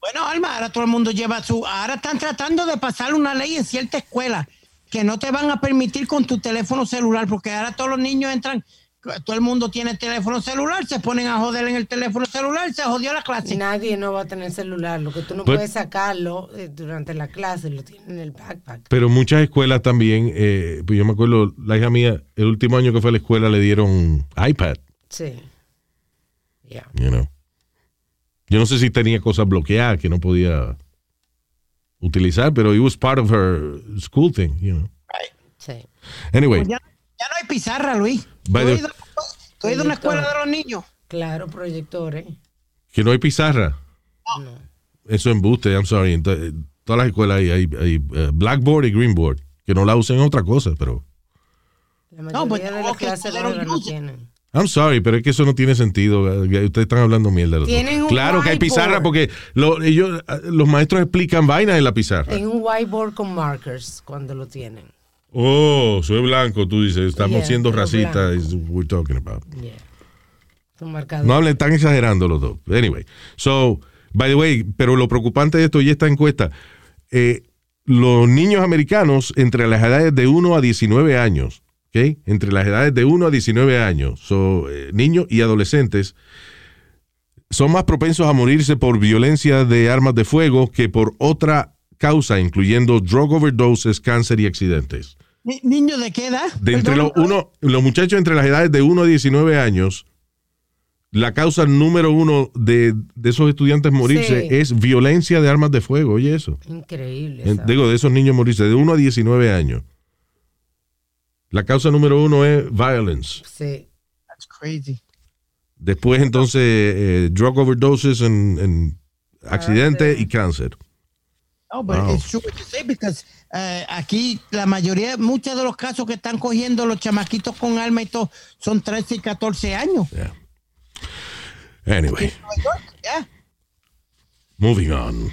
Bueno, Alma, ahora todo el mundo lleva su. Ahora están tratando de pasar una ley en cierta escuela que no te van a permitir con tu teléfono celular, porque ahora todos los niños entran, todo el mundo tiene teléfono celular, se ponen a joder en el teléfono celular, se jodió la clase. Nadie no va a tener celular. Lo que tú no Pues- puedes sacarlo eh, durante la clase, lo tienes en el backpack. Pero muchas escuelas también, eh, pues yo me acuerdo, la hija mía, el último año que fue a la escuela le dieron iPad, Sí. Ya. you know. Yo no sé si tenía cosas bloqueadas que no podía utilizar, pero it was part of her school thing, you know. Sí. Anyway, Pues ya, ya no hay pizarra, Luis. ¿Tú By has the- ido, tú has ido a una escuela de los niños? Claro, proyectores. que no hay pizarra. No. Eso es embuste, I'm sorry. En todas las escuelas hay, hay- hay, eh, blackboard y greenboard, que no la usen en otra cosa, pero... La mayoría pues, de las que clases no tienen. I'm sorry, pero es que eso no tiene sentido. eh, Ustedes están hablando mierda. los dos. Tienen un Claro que hay pizarra porque lo- ellos, eh, los maestros explican vainas en la pizarra. En un whiteboard con markers cuando lo tienen. Oh, soy blanco, tú dices, estamos Yeah, siendo racistas. we're talking about. Yeah. No hablen, están exagerando los dos. Anyway, so, by the way, pero lo preocupante de esto y esta encuesta, eh, los niños americanos entre las edades de 1 a 19 años, ¿ok? Entre las edades de 1 a 19 años, so, eh, niños y adolescentes, son más propensos a morirse por violencia de armas de fuego que por otra causa, incluyendo drug overdoses, cáncer y accidentes. Ni- ¿Niños de qué edad? De entre los, uno, los muchachos entre las edades de 1 a 19 años, la causa número uno de, de esos estudiantes morirse Sí. es violencia de armas de fuego. Oye, eso. Increíble. Digo, de esos niños morirse de 1 a 19 años. La causa número uno es violence. Sí. That's crazy. Después, entonces, eh, drug overdoses en, en accidentes y cáncer. No, pero Wow. it's true what you say because eh, aquí la mayoría, muchos de los casos que están cogiendo los chamaquitos con alma y todo son 13 y 14 años. Yeah. Anyway. York, yeah. Moving on.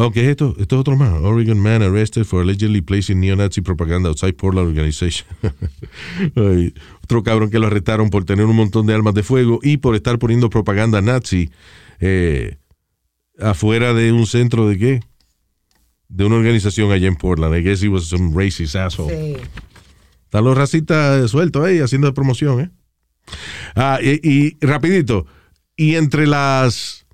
Ok, esto, esto es otro más. Oregon man arrested for allegedly placing neo-Nazi propaganda outside Portland organization. [LAUGHS] Ay, otro cabrón que lo arrestaron por tener un montón de armas de fuego y por estar poniendo propaganda nazi eh, afuera de un centro de qué? De una organización allá en Portland. I guess he was some racist asshole. Sí. Están los racistas sueltos ahí haciendo promoción, ¿eh? Ah, y, y rapidito, y entre las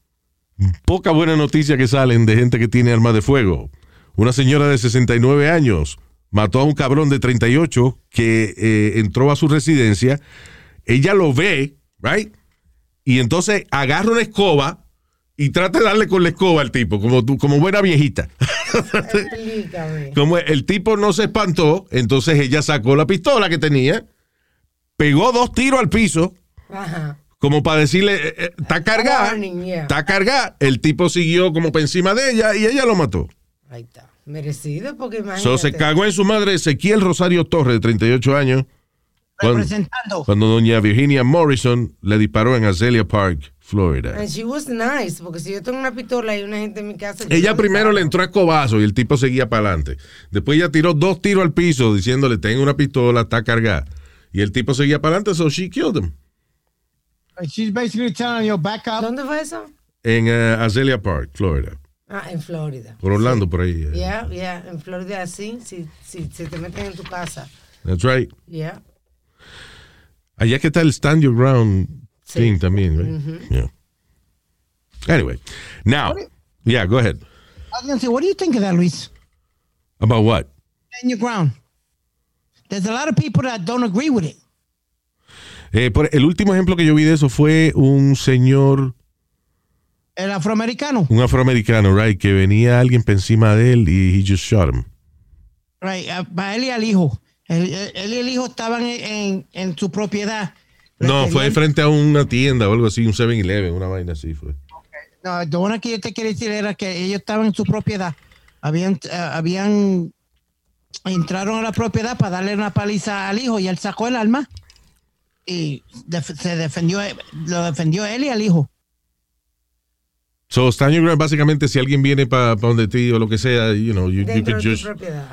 pocas buenas noticias que salen de gente que tiene armas de fuego, una señora de 69 años mató a un cabrón de 38 que eh, entró a su residencia, ella lo ve, right? Y entonces agarra una escoba y trata de darle con la escoba al tipo, como, tú- como buena viejita. Explícame. [LAUGHS] Como el tipo no se espantó, entonces ella sacó la pistola que tenía, pegó dos tiros al piso, Ajá. como para decirle, eh, eh, está cargada, está cargada. El tipo siguió como por encima de ella y ella lo mató. Ahí está. Merecido, porque imagínate. So, se cagó en su madre Ezequiel Rosario Torres, de 38 años, cuando, cuando doña Virginia Morrison le disparó en Azalea Park, Florida. And she was nice, porque si yo tengo una pistola y una gente en mi casa. Ella primero le entró a cobazo y el tipo seguía para adelante. Después ella tiró dos tiros al piso diciéndole, tengo una pistola, está cargada. Y el tipo seguía para adelante, so she killed him. She's basically telling you back up. ¿Dónde fue eso? En uh, Azalea Park, Florida. Ah, en Florida. Por Orlando, por ahí. eh. Yeah, yeah, en Florida así, si, si, si te meten en tu casa. That's right. Yeah. Allá que está el stand your ground Sí. thing también, right? Yeah. Anyway, now, yeah, go ahead. I was gonna say, what do you think of that, Luis? About what? Stand your ground. There's a lot of people that don't agree with it. Eh, por- el último ejemplo que yo vi de eso fue un señor, El afroamericano. un afroamericano, right, que venía alguien por encima de él y he just shot him. Right, para él y al hijo. Él, él- él y el hijo estaban en, en- en su propiedad. No, fue frente a una tienda o algo así, un 7-Eleven, una vaina así fue. No, lo bueno que yo te quiero decir era que ellos estaban en su propiedad. Habían, eh, habían entraron a la propiedad para darle una paliza al hijo y él sacó el arma y def- se defendió, lo defendió él y al hijo. So, stand your ground, básicamente, si alguien viene para donde ti o lo que sea, you know, you, could just, propiedad.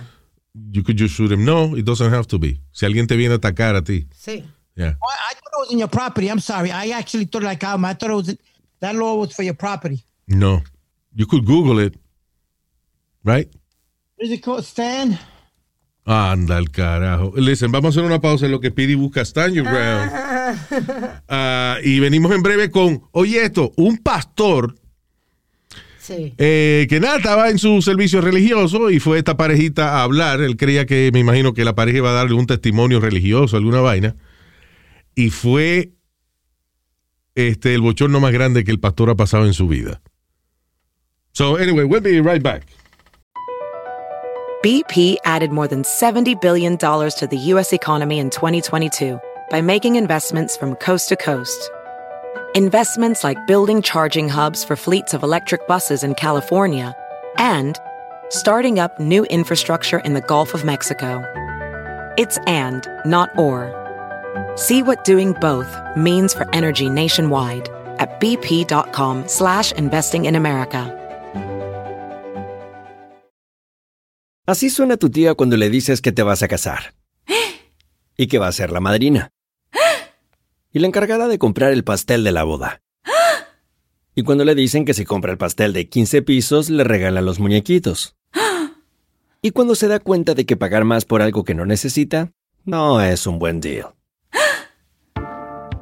you could just shoot him. No, it doesn't have to be. Si alguien te viene a atacar a ti, Sí. Yeah. Oh, I thought it was in your property. I'm sorry. I actually thought like um, I thought it was in, that law was for your property. No. You could Google it, right? Is it called Stan? Anda el carajo. Listen, vamos a hacer una pausa en lo que Pidi busca Stand Your Ground. Ah, y venimos en breve con, oye esto, un pastor Sí. eh, que nada, estaba en su servicio religioso y fue esta parejita a hablar. Él creía que, me imagino que la pareja iba a darle un testimonio religioso, alguna vaina. Y fue este, el bochorno más grande que el pastor ha pasado en su vida. So, anyway, we'll be right back. BP added more than $70 billion to the U.S. economy in 2022 by making investments from coast to coast. Investments like building charging hubs for fleets of electric buses in California and starting up new infrastructure in the Gulf of Mexico. It's and, not or. See what doing both means for energy nationwide at bp.com slash investing in America. Así suena tu tía cuando le dices que te vas a casar. Y que va a ser la madrina. Y la encargada de comprar el pastel de la boda. Y cuando le dicen que si compra el pastel de 15 pisos, le regalan los muñequitos. Y cuando se da cuenta de que pagar más por algo que no necesita, no es un buen deal.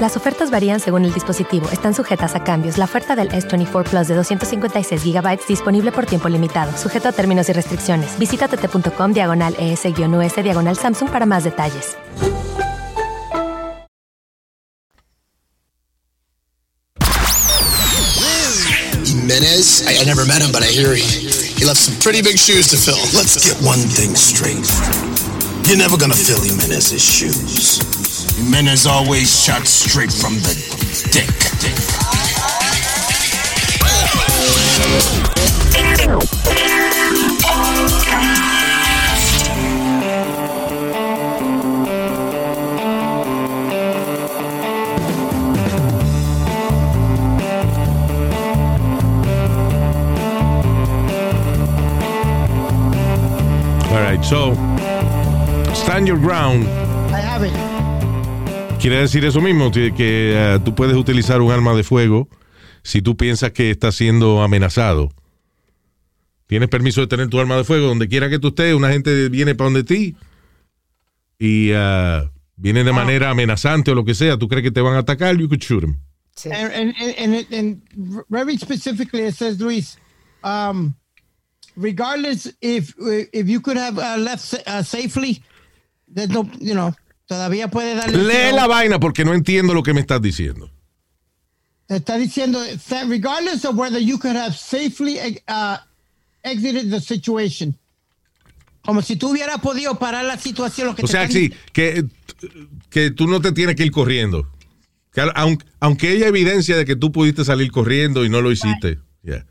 Las ofertas varían según el dispositivo. Están sujetas a cambios. La oferta del S24 Plus de 256 GB disponible por tiempo limitado, sujeto a términos y restricciones. Visita tt.com diagonal ES-US diagonal Samsung para más detalles. Jimenez? I, I never met him, but I hear he, he left some pretty big shoes to fill. Let's get one thing straight. You're never gonna fill Jimenez's shoes. Jimenez always shot straight from the dick. All right, so, stand your ground. I have it. Quiere decir eso mismo, que, eh, tú puedes utilizar un arma de fuego si tú piensas que estás siendo amenazado. Tienes permiso de tener tu arma de fuego donde quiera que tú estés. Una gente viene para donde ti y ah, viene de manera amenazante o lo que sea. Tú crees que te van a atacar, you could shoot them. Sí. And, and, and, and, and very specifically, it says, Luis, um, regardless if if you could have uh, left uh, safely, there's no, you know, todavía puede darle. Lee la vaina porque no entiendo lo que me estás diciendo. Está diciendo that regardless of whether you could have safely uh, exited the situation. Como si tú hubieras podido parar la situación. Lo que o te sea, sí, que, que tú no te tienes que ir corriendo. Que aunque, aunque haya evidencia de que tú pudiste salir corriendo y no lo hiciste. Yeah.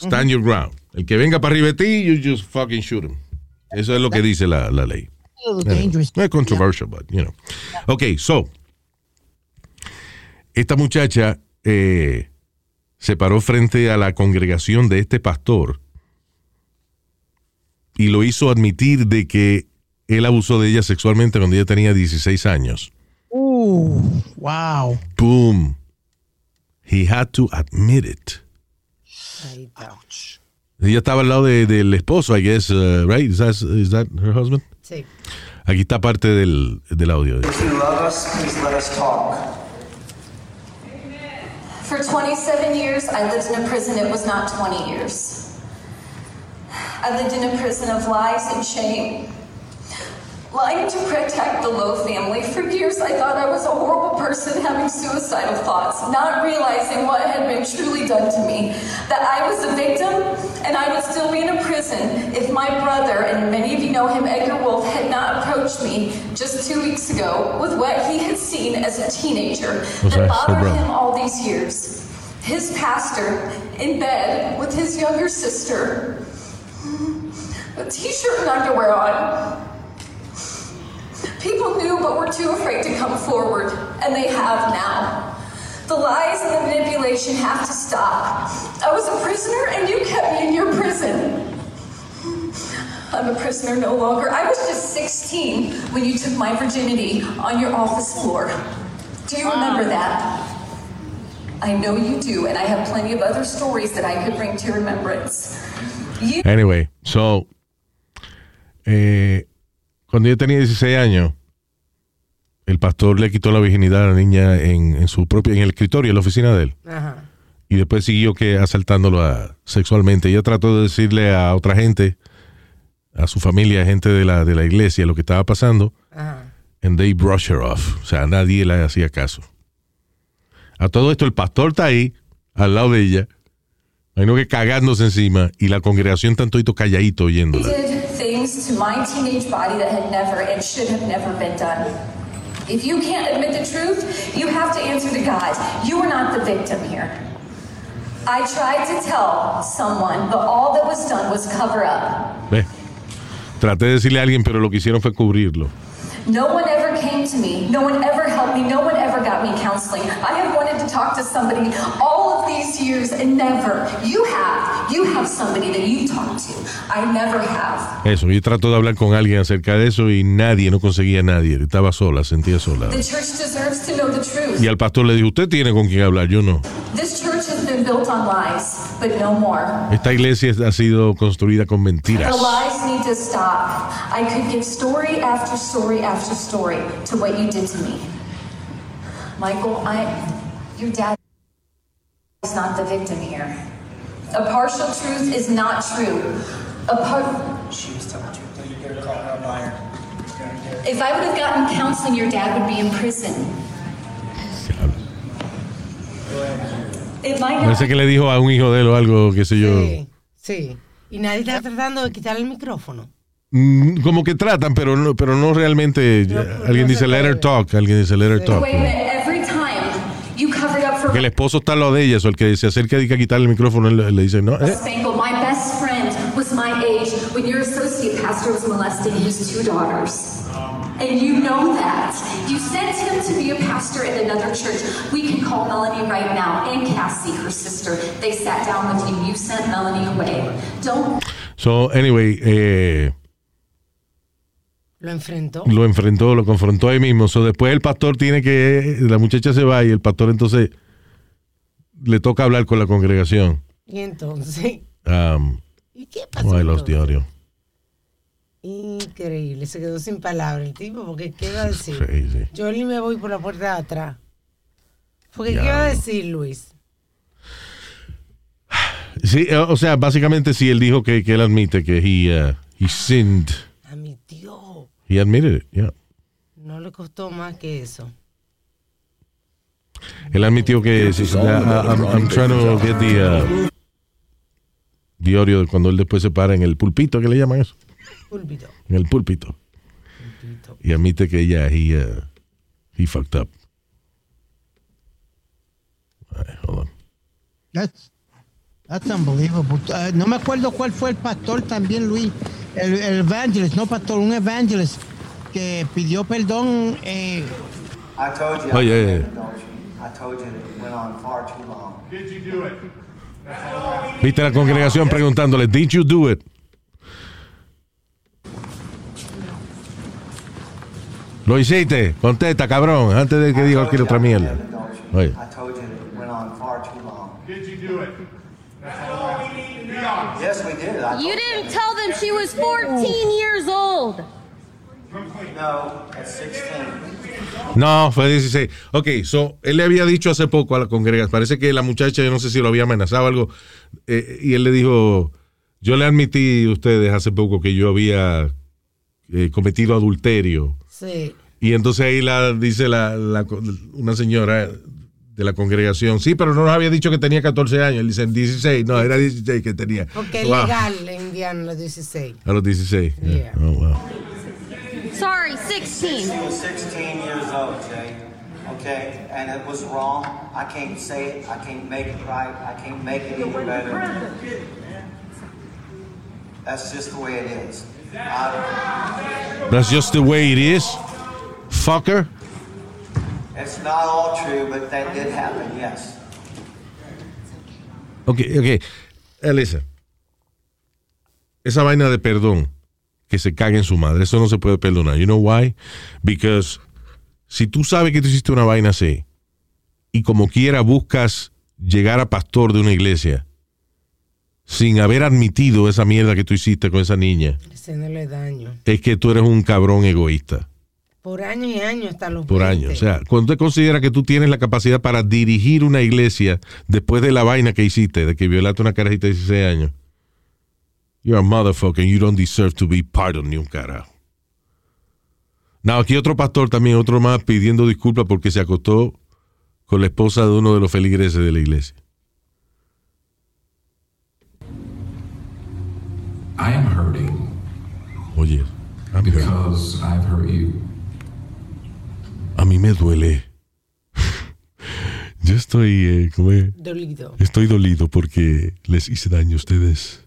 Stand your ground. El que venga para arriba de ti, you just fucking shoot him. Eso es lo que dice la, la ley. Dangerous. Controversial, but, you know. Ok, so. Esta muchacha eh, se paró frente a la congregación de este pastor y lo hizo admitir de que él abusó de ella sexualmente cuando ella tenía 16 años. Uh, wow. Boom. He had to admit it. Ella estaba al lado de- del esposo, I guess, uh, right? Is that, is that her husband? Sí. Aquí está parte del, del audio. If you love us, please let us talk. For 27 years, I lived in a prison. It was not 20 years. I lived in a prison of lies and shame. Lying to protect the Lowe family. For years, I thought I was a horrible person having suicidal thoughts, not realizing what had been truly done to me. That I was a victim and I would still be in a prison if my brother, and many of you know him, Edgar Wolf, had not approached me just two weeks ago with what he had seen as a teenager Was that bothered him all these years. His pastor in bed with his younger sister, a t shirt and underwear on. People knew but were too afraid to come forward, and they have now. The lies and the manipulation have to stop. I was a prisoner, and you kept me in your prison. I'm a prisoner no longer. I was just 16 when you took my virginity on your office floor. Do you remember that? I know you do, and I have plenty of other stories that I could bring to your remembrance. You Anyway, so. eh, cuando ella tenía 16 años, el pastor le quitó la virginidad a la niña en, en su propio, en el escritorio, en la oficina de él. Ajá. Y después siguió que asaltándolo a- sexualmente. Ella trató de decirle a otra gente, a su familia, gente de la, de la iglesia, lo que estaba pasando. Ajá. And they brush her off. O sea, nadie le hacía caso. A todo esto, el pastor está ahí, al lado de ella. Imagino que cagándose encima y la congregación tanto calladito oyéndola. did things to my teenage body that had never and should have never been done. If you can't admit the truth, you have to answer to God. You are not the victim here. I tried to tell someone, but all that was done was cover up. Ve. Traté de decirle a alguien, pero lo que hicieron fue cubrirlo. No one ever came to me. No one ever helped me. No one ever got me counseling. I have wanted to talk to somebody all of these years and never. You have. You have somebody that you talk to. I never have. Eso, yo trato de hablar con alguien acerca de eso y nadie, no conseguía a nadie. Estaba sola, sentía sola. The church deserves to know the truth. Y al pastor le dijo, usted tiene con quién hablar, yo no. This church has been built on lies, but no more. Esta iglesia ha sido construida con mentiras. The lies need to stop. I could give story after story after story to what you did to me. Michael, I, your dad is not the victim here. A partial truth is not true. A part. She was telling you that you're gonna call her a liar. You're gonna get If I would have gotten counseling, your dad would be in prison. Parece que le dijo a un hijo de él o algo, qué sé yo. Sí. Sí. Y nadie está tratando de quitarle el micrófono. Mm, Como que tratan, pero no, pero no realmente. alguien no dice se let her puede. talk, alguien dice let her talk. Wait a minute. Every time you covered up for Porque el esposo está al lado de ella, o el que se acerca y a quitarle el micrófono, él le, dice, no, eh, Spangle, my best friend, was my age when your associate pastor was molesting his two daughters. And you know that. You him to be a pastor at another church. We can call Melanie right now and Cassie, her sister. They sat down with you. You sent Melanie away. Don't So, anyway, eh, Lo enfrentó. lo enfrentó, lo confrontó ahí mismo. So, después el pastor tiene que, la muchacha se va y el pastor entonces le toca hablar con la congregación. Y entonces, Um, ¿y qué pasó? oh, I lost the audio. Increíble, se quedó sin palabras el tipo, porque ¿qué iba a decir? Crazy. Yo ni me voy por la puerta de atrás. Porque Ya. ¿qué iba a decir Luis? Sí, eh, o sea, básicamente sí, él dijo que, que él admite que he, uh, he sinned. Admitió. He admitted it, yeah. No le costó más que eso. Él admitió que sí, I- I'm, I'm trying to get the, uh, the audio de cuando él después se para en el pulpito, ¿qué le llaman eso? Púlpito. En el púlpito. Y admite que ya, he, uh, he fucked up. All right, hold on. That's, that's unbelievable. Uh, no me acuerdo cuál fue el pastor también, Luis. El, el evangelist, no pastor, un evangelist que pidió perdón. Eh, I told you. Oh, I yeah, didn't yeah. I told you that it went on far too long. Did you do it? Viste la congregación preguntándole, ¿Did you do it? Lo hiciste, contesta, cabrón, antes de que diga cualquier otra mierda. Oye, I told you that it went on far too long. Did you do it? Yes, we did. I You didn't tell them she was 14 years old. No, at 16. no, fue 16. Ok, so, él le había dicho hace poco a la congregación, parece que la muchacha, yo no sé si lo había amenazado o algo, eh, y él le dijo, yo le admití a ustedes hace poco que yo había eh, cometido adulterio. Sí. Y entonces ahí la dice la, la- una señora de la congregación, sí, pero no nos había dicho que tenía 14 años. Él dice 16, no, era 16 que tenía. Porque es Wow. legal en Indiana los 16. A los 16. yeah. Yeah. Oh, wow. Sorry, 16. She was 16 years old, Jay. Okay? And it was wrong. I can't say it. I can't make it right. I can't make it any better. That's just the way it is. That's just the way it is. Fucker. it's not all true, but that did happen, yes. Ok, ok. Elisa. Esa vaina de perdón, que se cague en su madre, eso no se puede perdonar. You know why? Because si tú sabes que tú hiciste una vaina así y como quiera buscas llegar a pastor de una iglesia sin haber admitido esa mierda que tú hiciste con esa niña, Haciéndole daño. es que tú eres un cabrón egoísta. Por años y años hasta los por 20. año. O sea, cuando te considera que tú tienes la capacidad para dirigir una iglesia después de la vaina que hiciste, de que violaste una carajita de 16 años, you're a motherfucker and you don't deserve to be pardoned ni un carajo. Now, aquí otro pastor también, otro más, pidiendo disculpas porque se acostó con la esposa de uno de los feligreses de la iglesia. I am hurting Oye, a mí, because I've hurt you. a mí me duele. Yo estoy, eh, ¿cómo es? Dolido. Estoy dolido porque les hice daño a ustedes.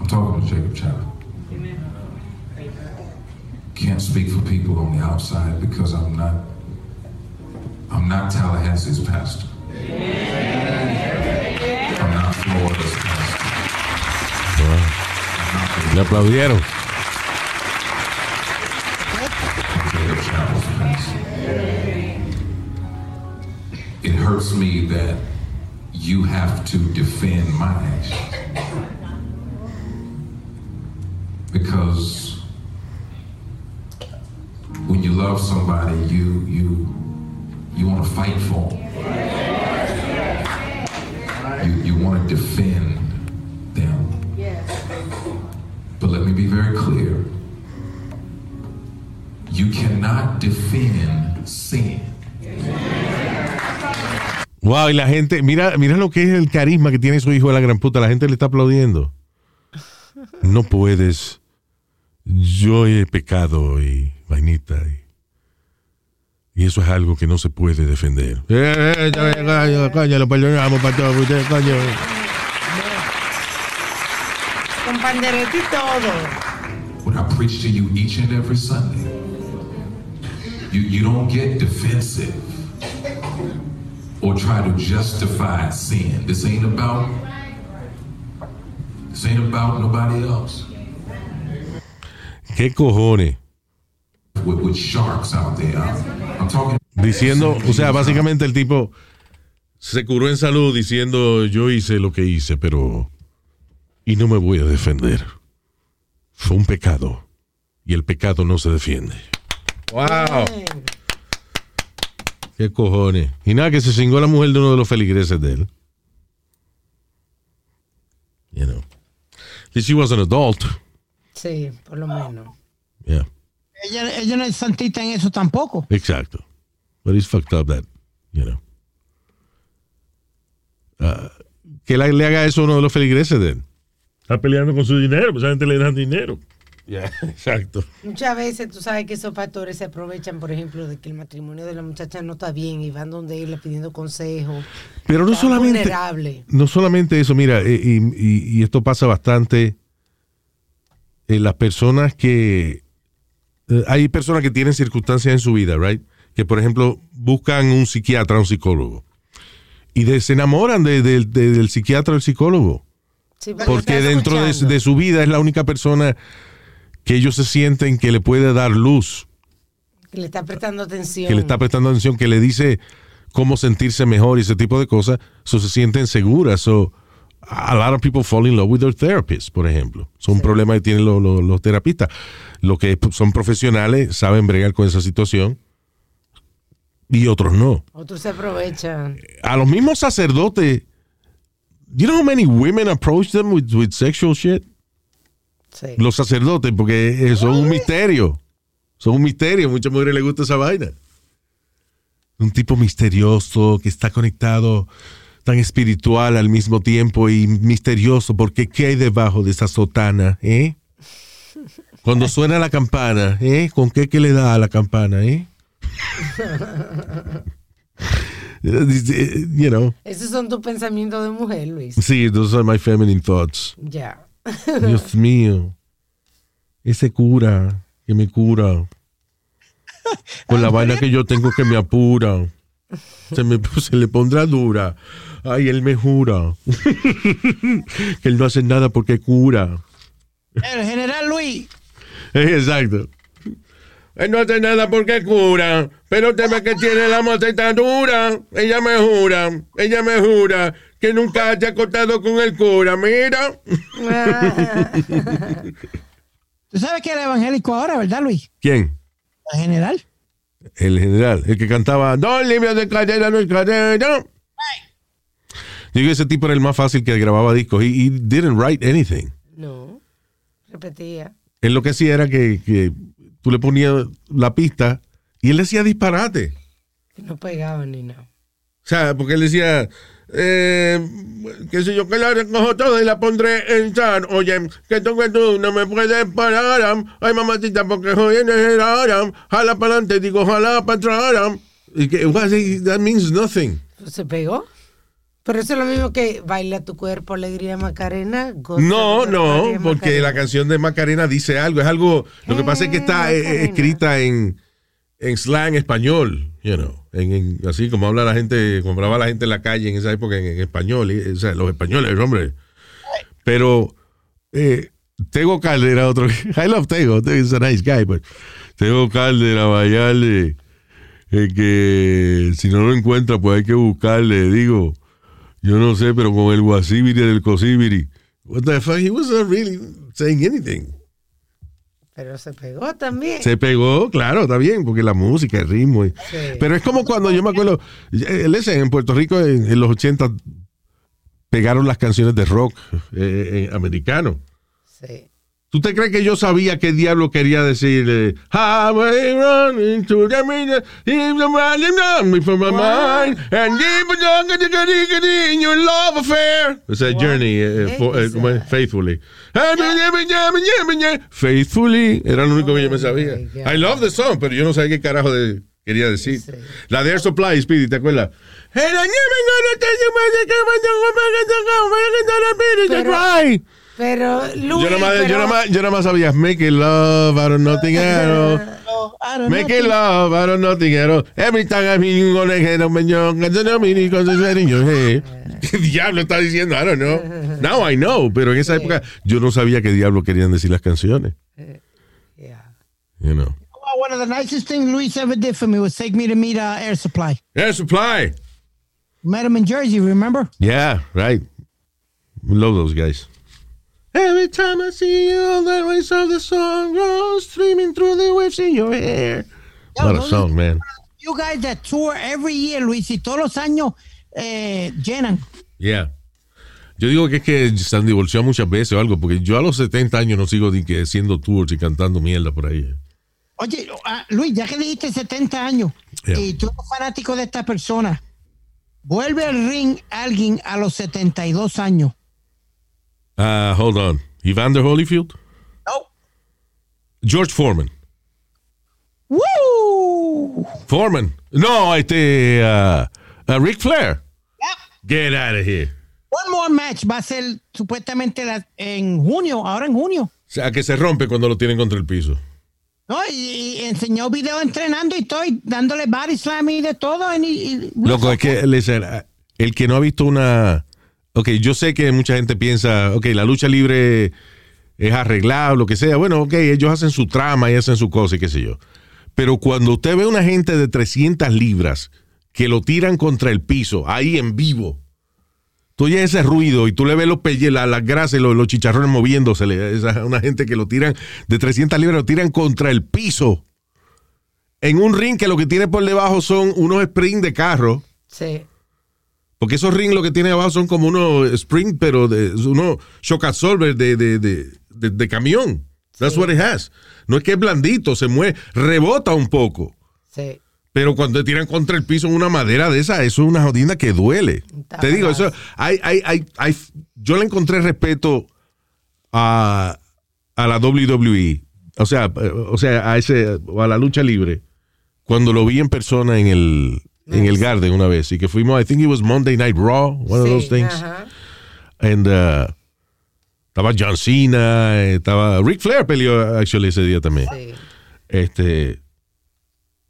I'm talking to Jacob Chapel. Can't speak for people on the outside because I'm not. I'm not Tallahassee's pastor. I'm not Florida's pastor. Le aplaudieron. It hurts me that you have to defend my actions because when you love somebody, you you you want to fight for them. You you want to defend be very clear. You cannot defend sin. Wow, y la gente, mira, mira lo que es el carisma que tiene su hijo de la gran puta. La gente le está aplaudiendo. No puedes. Yo he pecado y vainita. Y, y eso es algo que no se puede defender. Eh, eh, ya, coño, coño, lo perdonamos para todos ustedes, coño. Con pandereta y todo. When I preach to you each and every Sunday, you, you don't get defensive or try to justify sin. This ain't about this ain't about nobody else. ¿Qué cojones? With, with sharks out there. I'm, I'm talking Diciendo, o sea, básicamente el tipo se curó en salud diciendo yo hice lo que hice, pero... Y no me voy a defender. Fue un pecado. Y el pecado no se defiende. ¡Wow! ¿Qué cojones? Y nada, que se cingó la mujer de uno de los feligreses de él. She was an adult. Sí, por lo menos. Yeah, Ella, ella no es santita en eso tampoco. exacto. But it's fucked up that, you know. Ah, que la- le haga eso a uno de los feligreses de él. Está peleando con su dinero, pues a esa gente le dan dinero. Ya, exacto. Muchas veces tú sabes que esos pastores se aprovechan, por ejemplo, de que el matrimonio de la muchacha no está bien y van donde ella pidiendo consejo. Pero no solamente, vulnerable. no solamente eso, mira, eh, y, y- y esto pasa bastante en las personas que eh, hay personas que tienen circunstancias en su vida, right? Que por ejemplo buscan un psiquiatra, un psicólogo y de- se enamoran de- de- de- del psiquiatra o el psicólogo. Sí, porque dentro de su vida es la única persona que ellos se sienten que le puede dar luz, Que le está prestando atención. que le está prestando atención, que le dice cómo sentirse mejor y ese tipo de cosas, so se sienten seguras. So, a lot of people fall in love with their therapist, por ejemplo. Es un problema que tienen los, los- los terapistas. Los que son profesionales saben bregar con esa situación y otros no. Otros se aprovechan. A los mismos sacerdotes, you know how many women approach them with, with sexual shit? Sí. Los sacerdotes, porque son un misterio. Son un misterio. Muchas mujeres les gusta esa vaina. Un tipo misterioso que está conectado, tan espiritual al mismo tiempo y misterioso, porque ¿qué hay debajo de esa sotana? ¿Eh? Cuando suena la campana, ¿eh? ¿Con qué que le da a la campana? ¿Eh? [LAUGHS] You know. Esos son tus pensamientos de mujer, Luis. Sí, those are my feminine thoughts. Ya. Dios mío. Ese cura que me cura. Con la vaina que yo tengo que me apura. Se, me, [LAUGHS] se le pondrá dura. Ay, él me jura. [LAUGHS] que él no hace nada porque cura. El general Luis. Exacto. Él no hace nada porque cura. Pero usted ve que tiene la moteta dura. Ella me jura. Ella me jura que nunca se ha acostado con el cura. Mira. [LAUGHS] Tú sabes que era evangélico ahora, ¿verdad, Luis? ¿Quién? El general. El general, el que cantaba Dos libros de cadera no es cadera. Digo, ese tipo era el más fácil que grababa discos. He, he didn't write anything. No. Repetía. Él lo que hacía era que, que tú le ponías la pista y él decía disparate. Que no pegaban ni nada. O sea, porque él decía, eh, qué sé yo, que la recojo toda y la pondré en chan. Oye, que tú, que tú no me puedes parar. Ay, mamacita, porque hoy en el aram. Jala para adelante, digo, jala para atrás. am. Y que, what, that means nothing. ¿Se pegó? Pero eso es lo mismo que baila tu cuerpo, alegría Macarena. goza No, no, alegría, porque Macarena. la canción de Macarena dice algo. Es algo, lo que pasa es que está eh, Macarena. escrita en, en slang español, you know, en, en- así como habla la gente, como hablaba la gente en la calle en esa época en, en español, y- o sea, los españoles, hombre. Pero eh, Tego Caldera, otro, [LAUGHS] I love Tego, Tego is a nice guy, but Tego Caldera, vayale, eh, que si no lo encuentra, pues hay que buscarle, digo, yo no sé, pero con el guasibiri del cosibiri. What the fuck? He wasn't really saying anything. Pero se pegó también. Se pegó, claro, está bien, porque la música, el ritmo. y- Sí. Pero es como cuando yo me acuerdo, eh, en Puerto Rico en, en los 80 pegaron las canciones de rock eh, eh, americano. Sí. ¿Tú te crees que yo sabía qué diablo quería decir? eh, Highway running to the middle, if the running on me from my mind, and deep down in the- in your love affair. It's a journey, eh, for- eh, faithfully. Faithfully, era lo único que yo me sabía. I love the song, pero yo no sabía qué carajo de- quería decir. La de Air Supply, Speedy, ¿te acuerdas? Pero, pero Luis, Yo nada más, yo pero- nada más, yo nada más sabía make it love out of nothing at all. Make it love out of nothing at all. Every time I'm in gonna get a man, I don't know me because it's in your head. [LAUGHS] ¿Qué diablo está diciendo? I don't know. Now I know, pero en esa época yo no sabía qué diablo querían decir las canciones. You know. One of the nicest things Luis ever did for me was take me to meet uh, Air Supply. Air Supply. Met him in Jersey, remember? Yeah, right. We love those guys. Every time I see you, the voice of the song goes streaming through the waves in your hair. What a song, man. You guys that tour every year, Luis, y todos los años eh, llenan. Yeah. Yo digo que es que se han divorciado muchas veces o algo, porque yo a los 70 años no sigo que haciendo tours y cantando mierda por ahí. Oye, ah, Luis, ya que dijiste 70 años Yeah. y tú eres fanático de esta persona, vuelve al ring alguien a los 72 años. Ah, hold on. Evander Holyfield? No. George Foreman. ¡Woo! Foreman. No, este. Uh, uh, Ric Flair. Get out of here. One More Match va a ser supuestamente la- en junio, ahora en junio. O sea, que se rompe cuando lo tienen contra el piso. ¿no? Y, y enseñó video entrenando y estoy dándole body slam y de todo. y- y- Loco, es que listen, el que no ha visto una. Ok, yo sé que mucha gente piensa, ok, la lucha libre es arreglado, lo que sea. Bueno, ok, ellos hacen su trama y hacen su cosa y qué sé yo. Pero cuando usted ve una gente de 300 libras que lo tiran contra el piso, ahí en vivo, tú oyes ese ruido y tú le ves los pelle, la- las grasas y los, chicharrones moviéndose. Esa, una gente que lo tiran de 300 libras, lo tiran contra el piso. En un ring que lo que tiene por debajo son unos springs de carro. Sí. Porque esos rings lo que tiene abajo son como unos spring, pero de, unos shock absorber de, de, de, camión. That's what it has. No es que es blandito, se mueve, rebota un poco. Sí. Pero cuando te tiran contra el piso en una madera de esa, eso es una jodida que duele. Te digo, eso, hay, hay, hay, hay- yo le encontré respeto a, a la WWE, o sea, eh, o sea, a ese, a la lucha libre, cuando lo vi en persona en el, en el Garden una vez, y que fuimos, I think it was Monday Night Raw, one of those things. Ajá. And uh, estaba John Cena, estaba Ric Flair peleó actually ese día también. Este,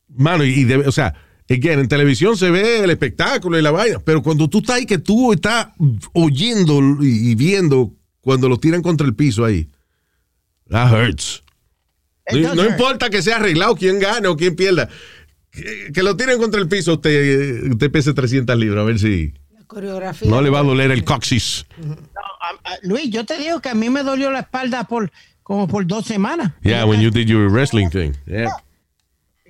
mano, y, o sea, again, en televisión se ve el espectáculo y la vaina, pero cuando tú estás ahí, que tú estás oyendo y, viendo cuando lo tiran contra el piso ahí, that hurts. It No, no importa que sea arreglado quién gane o quién pierda. Que, que lo tiren contra el piso, usted, usted pese 300 libras, a ver si Coreografía. no le va a doler el coxis. Luis, yo te digo que a mí me dolió la espalda por como por dos semanas. Yeah, when you did your wrestling thing. Yeah.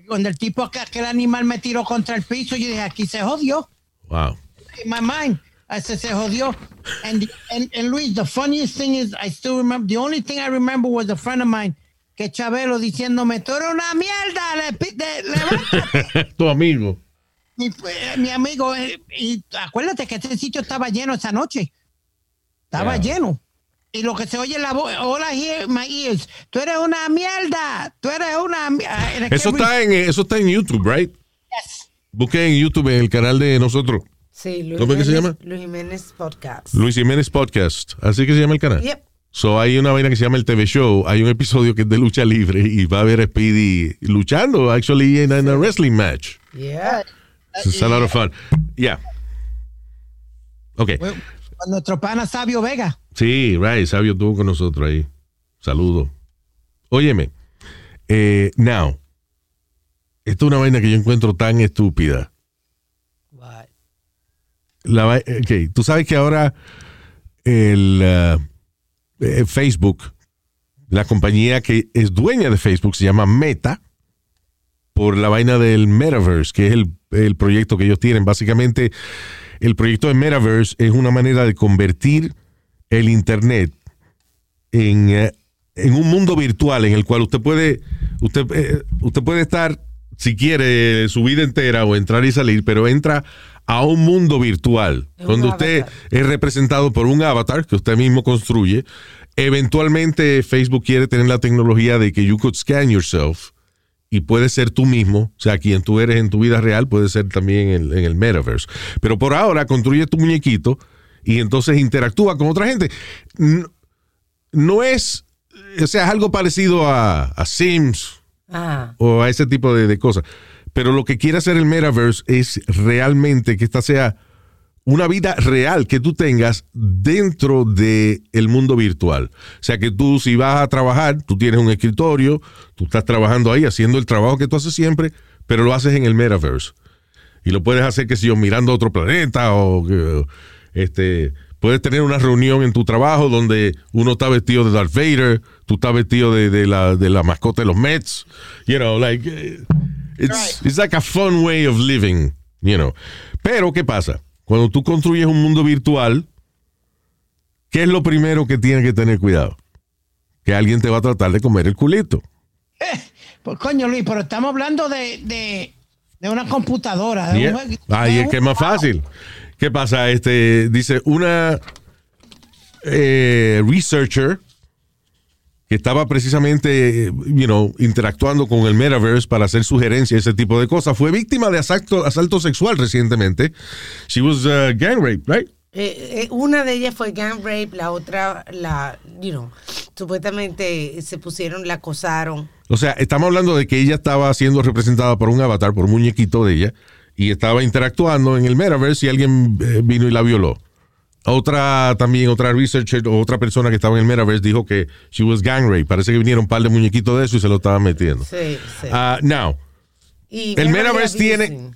Cuando el tipo que aquel animal me tiró contra el piso, yo dije, aquí se jodió. Wow. In my mind, ese se jodió. And, and, and Luis, the funniest thing is, I still remember, the only thing I remember was a friend of mine, que Chabelo diciéndome, tú eres una mierda, le, pi- de- levántate". [LAUGHS] tu amigo. mi, eh, mi amigo, eh, y acuérdate que ese sitio estaba lleno esa noche. Estaba Yeah. lleno. Y lo que se oye en la voz, hear in my ears, tú eres una mierda, tú eres una mierda. Eso está en eso está en YouTube, right? Yes. Busque en YouTube en el canal de nosotros. Sí, Luis ¿Cómo es que se Jiménez- llama? Luis Jiménez Podcast. Luis Jiménez Podcast. Así que se llama el canal. Yep. So hay una vaina que se llama el TV Show. Hay un episodio que es de lucha libre y va a ver a Speedy luchando, actually, in, a wrestling match. Yeah. It's a lot of fun. Yeah. Ok. Con nuestro pana Sabio Vega. Sí, right. Sabio estuvo con nosotros ahí. Saludo. Óyeme. Eh, now. Esto es una vaina que yo encuentro tan estúpida. La, va- ok, tú sabes que ahora el uh, eh, Facebook, la compañía que es dueña de Facebook se llama Meta por la vaina del Metaverse, que es el, el proyecto que ellos tienen. Básicamente, el proyecto de Metaverse es una manera de convertir el Internet en, eh, en un mundo virtual en el cual usted puede, usted, eh, usted puede estar, si quiere, su vida entera o entrar y salir, pero entra a un mundo virtual, un donde usted avatar. es representado por un avatar que usted mismo construye. Eventualmente Facebook quiere tener la tecnología de que you could scan yourself y puedes ser tú mismo, o sea, quien tú eres en tu vida real puede ser también en, en el metaverse. Pero por ahora construye tu muñequito y entonces interactúa con otra gente. No, no es, o sea, es algo parecido a, a Sims Ah. o a ese tipo de, de cosas. Pero lo que quiere hacer el metaverse es realmente que esta sea una vida real que tú tengas dentro del el mundo virtual. O sea que tú si vas a trabajar, tú tienes un escritorio, tú estás trabajando ahí haciendo el trabajo que tú haces siempre, pero lo haces en el metaverse. Y lo puedes hacer, que si mirando otro planeta o que, este, puedes tener una reunión en tu trabajo donde uno está vestido de Darth Vader, tú estás vestido de, de la, de la mascota de los Mets, you know, like, eh, it's, it's like a fun way of living, you know. Pero, ¿qué pasa? Cuando tú construyes un mundo virtual, ¿qué es lo primero que tiene que tener cuidado? Que alguien te va a tratar de comer el culito. Pues coño, Luis, pero estamos hablando de, de, de una computadora. de un es- que es más fácil. ¿Qué pasa? Este, dice, una eh, researcher que estaba precisamente, you know, interactuando con el metaverse para hacer sugerencias, ese tipo de cosas, fue víctima de asalto, asalto sexual recientemente. She was uh, gang raped, right? Eh, eh, una de ellas fue gang rape, la otra, la, you know, supuestamente se pusieron, la acosaron. O sea, estamos hablando de que ella estaba siendo representada por un avatar, por un muñequito de ella, y estaba interactuando en el metaverse y alguien eh, vino y la violó. Otra también, otra researcher otra persona que estaba en el metaverse dijo que she was gang rape. Parece que vinieron un par de muñequitos de eso y se lo estaban metiendo. Sí, sí. Ah, now, Y el metaverse tiene-.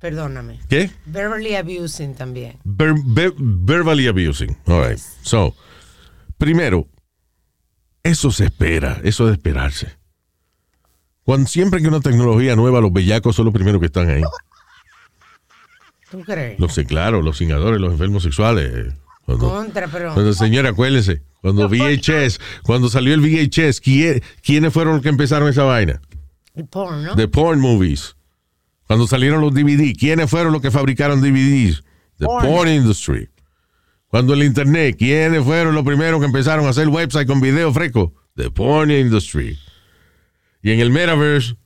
Perdóname. ¿qué? Verbally abusing también. Ver- ver- verbally abusing. All right. So, primero, eso se espera, eso de esperarse. Cuando siempre que una tecnología nueva, los bellacos son los primeros que están ahí. ¿Tú crees? Los, claro, los cingadores, los enfermos sexuales. Cuando, Contra, pero. cuando señora, acuérdense, cuando VHS, cuando salió el VHS, ¿quién- ¿quiénes fueron los que empezaron esa vaina? El porn, ¿no? The porn movies. Cuando salieron los DVD, ¿quiénes fueron los que fabricaron DVDs? The porn, industry. Cuando el internet, ¿quiénes fueron los primeros que empezaron a hacer website con video fresco? The porn industry. Y en el metaverse,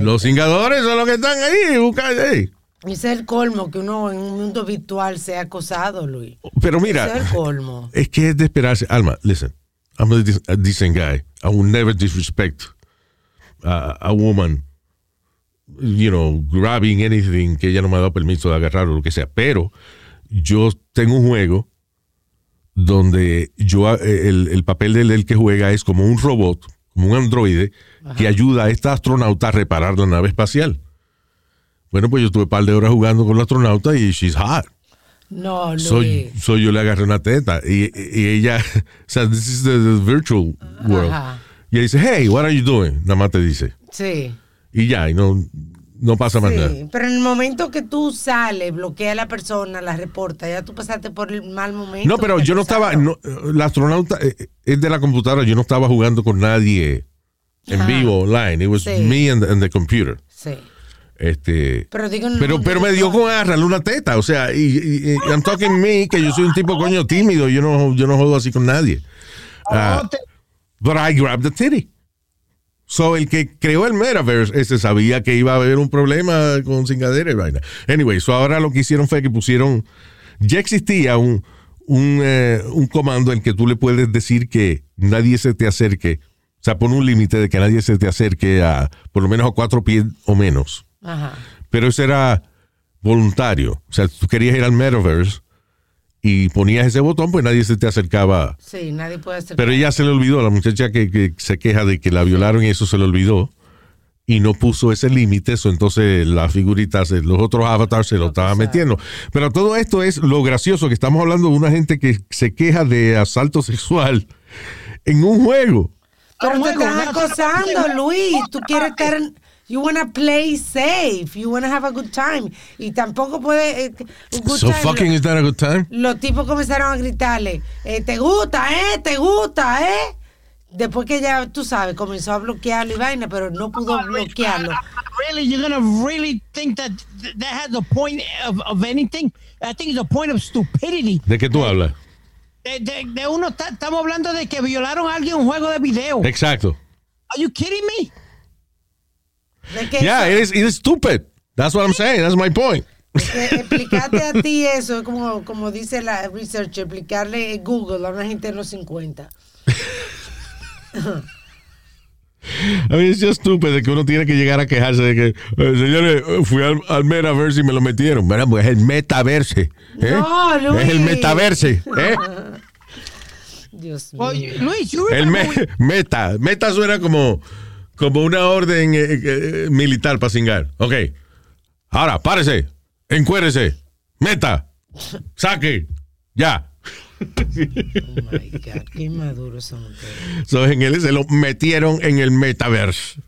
los cingadores son los que están ahí, buscando ahí. Ese es el colmo, que uno en un mundo virtual sea acosado, Luis. Pero mira, Ese es el colmo. [LAUGHS] es que es de esperarse. Alma, listen, I'm a, de- a decent guy. I will never disrespect a, a woman, you know, grabbing anything que ella no me ha dado permiso de agarrar o lo que sea. Pero yo tengo un juego donde yo eh, el, el papel del, del que juega es como un robot, como un androide, que ayuda a esta astronauta a reparar la nave espacial. Bueno, pues yo estuve un par de horas jugando con la astronauta y she's hot. No, Luis. Soy, soy yo le agarré una teta y, y ella, [LAUGHS] o sea, this is the, the virtual world. Ajá. Y ella dice, hey, what are you doing? Nada más te dice. Sí. Y ya, y no, no pasa más nada. Sí, pero en el momento que tú sales, bloquea a la persona, la reporta, ya tú pasaste por el mal momento. No, pero yo no estaba, no, la astronauta eh, es de la computadora, yo no estaba jugando con nadie en Ajá. vivo, online. It was Sí. me and, and the computer. Sí. Este, Pero digo, pero, me dio con agarrarle una teta, o sea, y, y- y I'm talking me, que yo soy un tipo coño tímido, yo no, yo no jodo así con nadie. Ah, but I grabbed the titty. So, el que creó el metaverse, ese sabía que iba a haber un problema con cingadera y vaina. Anyway, so ahora lo que hicieron fue que pusieron, ya existía un, un, eh, un comando en que tú le puedes decir que nadie se te acerque, o sea, pone un límite de que nadie se te acerque a por lo menos a cuatro pies o menos Ajá. pero eso era voluntario. O sea, tú querías ir al metaverse y ponías ese botón, pues nadie se te acercaba. Sí, nadie puede hacer. Pero ella se le olvidó, la muchacha que, que se queja de que la violaron y eso se le olvidó y no puso ese límite, eso entonces las figuritas, los otros avatars se lo estaban metiendo. Pero todo esto es lo gracioso, que estamos hablando de una gente que se queja de asalto sexual en un juego. Pero te no, acosando, Luis. Tú quieres estar. en- You wanna play safe. You wanna have a good time. Y tampoco puede. eh, good So time. fucking is that a good time? Los tipos comenzaron a gritarle, eh, te gusta, ¿eh? Te gusta, ¿eh? Después que ya, tú sabes, comenzó a bloquearlo y vaina, pero no pudo bloquearlo. Really, you're gonna really think that that has a point of, of anything? I think it's a point of stupidity. ¿De qué tú hablas? De, de- de uno, ta- estamos hablando de que violaron a alguien en un juego de video. Exacto. Are you kidding me? Yeah, it is, it is stupid. That's what I'm saying. That's my point. explicarte a ti eso, como, como dice la research, explicarle Google a una gente de los 50. [LAUGHS] I mean, it's just stupid de que uno tiene que llegar a quejarse de que, eh, señores, eh, fui al, al metaverse y me lo metieron. Bueno, pues es el metaverse. ¿eh? No, Luis. Es el metaverse. ¿eh? [LAUGHS] Dios mío. Well, Luis, you El me- meta. Meta suena como, como una orden eh, eh, militar para cingar. Ok. Ahora, párese. Encuérese. Meta. Saque. Ya. Oh my God, qué inmaduros son ustedes. So, en él se lo metieron en el metaverse.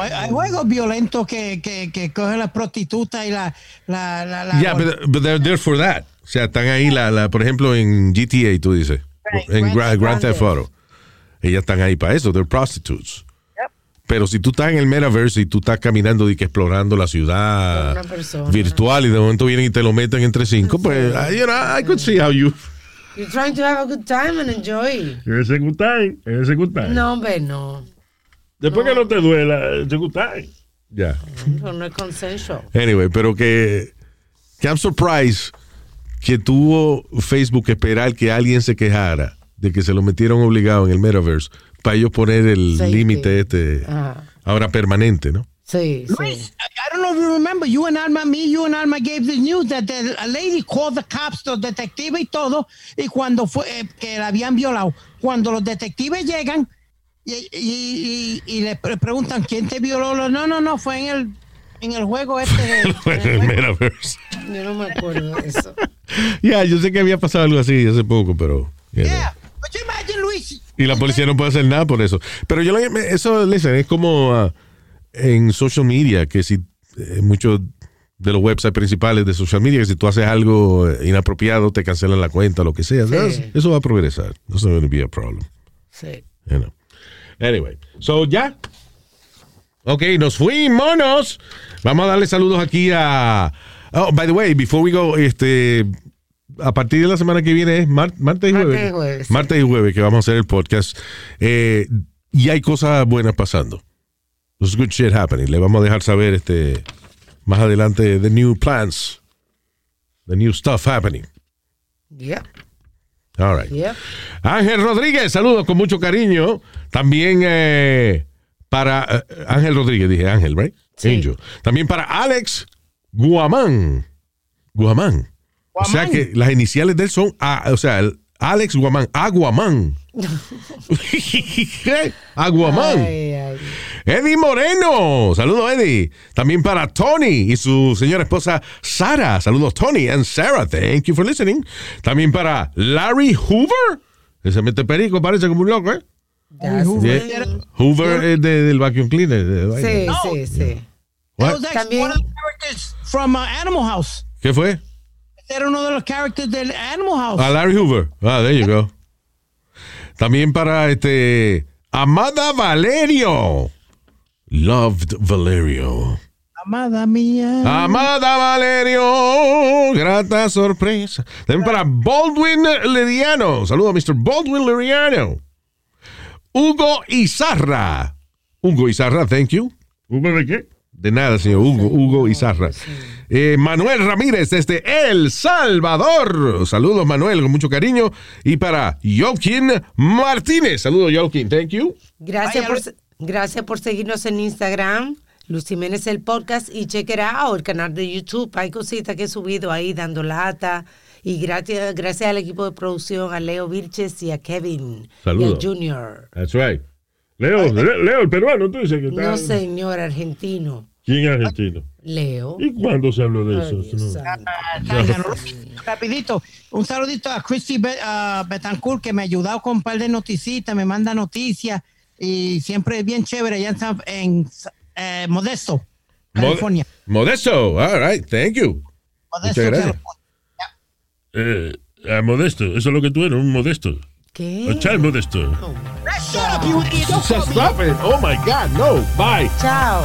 Hay, hay juegos violentos que, que, que cogen las prostitutas y la... la, la, la- Yeah, but, but they're there for that. O sea, están ahí, la, la, por ejemplo, en GTA, tú dices. en Gra- Grand Theft Auto. Ellas están ahí para eso. They're prostitutes. Pero si tú estás en el metaverse y tú estás caminando y que explorando la ciudad virtual y de momento vienen y te lo meten entre cinco, pues, you know, I could see how you... You're trying to have a good time and enjoy. Ese good time, ese good time. No, hombre, no. Después que no te duela, ese good time. Ya. No, no es consensual. Anyway, pero que, que I'm surprised que tuvo Facebook esperar que alguien se quejara de que se lo metieron obligado en el metaverse para ellos poner el Sí, límite este Ajá. ahora permanente, ¿no? Sí, sí. Luis, I don't know if you remember, you and Alma, me, you and Alma gave the news that the, a lady called the cops, los detectives y todo, y cuando fue eh, que la habían violado, cuando los detectives llegan y, y- y- y le pre- preguntan quién te violó, no, no, no, fue en el en el juego este de, [LAUGHS] en el metaverse. Yo no me acuerdo de eso. [LAUGHS] Ya, yo sé que había pasado algo así hace poco, pero... know. Yeah, Luis, Y la policía no puede hacer nada por eso. Pero yo eso, listen, es como ah, en social media, que si eh, muchos de los websites principales de social media, que si tú haces algo eh, inapropiado, te cancelan la cuenta, lo que sea. Eso va a progresar. Eso no va a be a problem. Sí. you know. Anyway, so ya. Ok, nos fuimos. Vamos a darle saludos aquí a. Oh, by the way, before we go, este. A partir de la semana que viene es mar- martes y Martes jueves. y jueves, sí. Martes y jueves que vamos a hacer el podcast. Eh, y hay cosas buenas pasando. There's good shit happening. Le vamos a dejar saber este más adelante the new plans. The new stuff happening. Yeah. All right. Yeah. Ángel Rodríguez, saludos con mucho cariño. También eh, para eh, Ángel Rodríguez, dije Ángel, right? Angel. También para Alex Guamán. Guamán. O sea que las iniciales de él son, A- o sea, el Alex Guamán, Aguamán. [LAUGHS] Aguamán. Ay, ay. Eddie Moreno. Saludos, Eddie. También para Tony y su señora esposa Sara. Saludos, Tony and Sarah. Thank you for listening. También para Larry Hoover. Ese mete perico, parece como un loco, ¿eh? That's Yeah. it. Hoover es de- del vacuum cleaner. de Sí, vaina. sí, sí. What? that was actually one of the characters from uh, Animal House. ¿Qué fue? Era uno de los characters del Animal House. A Larry Hoover. Ah, there you go. También para este Amada Valerio. Loved Valerio. Amada mía. Amada Valerio, grata sorpresa. También para Baldwin Leriano. Saludos, Mr. Baldwin Leriano. Hugo Izarra. Hugo Izarra, thank you. ¿Hugo de qué? De nada, señor Hugo, Hugo Izarra. Eh, Manuel Ramírez desde El Salvador. Saludos, Manuel, con mucho cariño. Y para Joaquín Martínez. Saludos, Joaquín, thank you. Gracias por, gracias por seguirnos en Instagram, Luz Jiménez el podcast y check it out, el canal de YouTube. Hay cositas que he subido ahí dando lata. Y gracias, gracias al equipo de producción, a Leo Vilches y a Kevin. Saludos. Y a Junior. That's right. Leo, Le- Leo, el peruano, tú dices que está. No, señor argentino. ¿Quién es argentino? Leo. ¿Y cuándo se habló de eso? No. Zángano. Rapidito, un saludito a Christy Be- ah, Betancourt que me ha ayudado con un par de noticitas, me manda noticias y siempre es bien chévere allá en, San- en eh, Modesto, California. Modesto, all right, thank you. Modesto, gracias. Eh, a modesto, eso es lo que tú eres, un modesto. ¿Qué? Un child modesto. Shut up, you idiot. Stop it. Oh my God, no. Bye. Chao.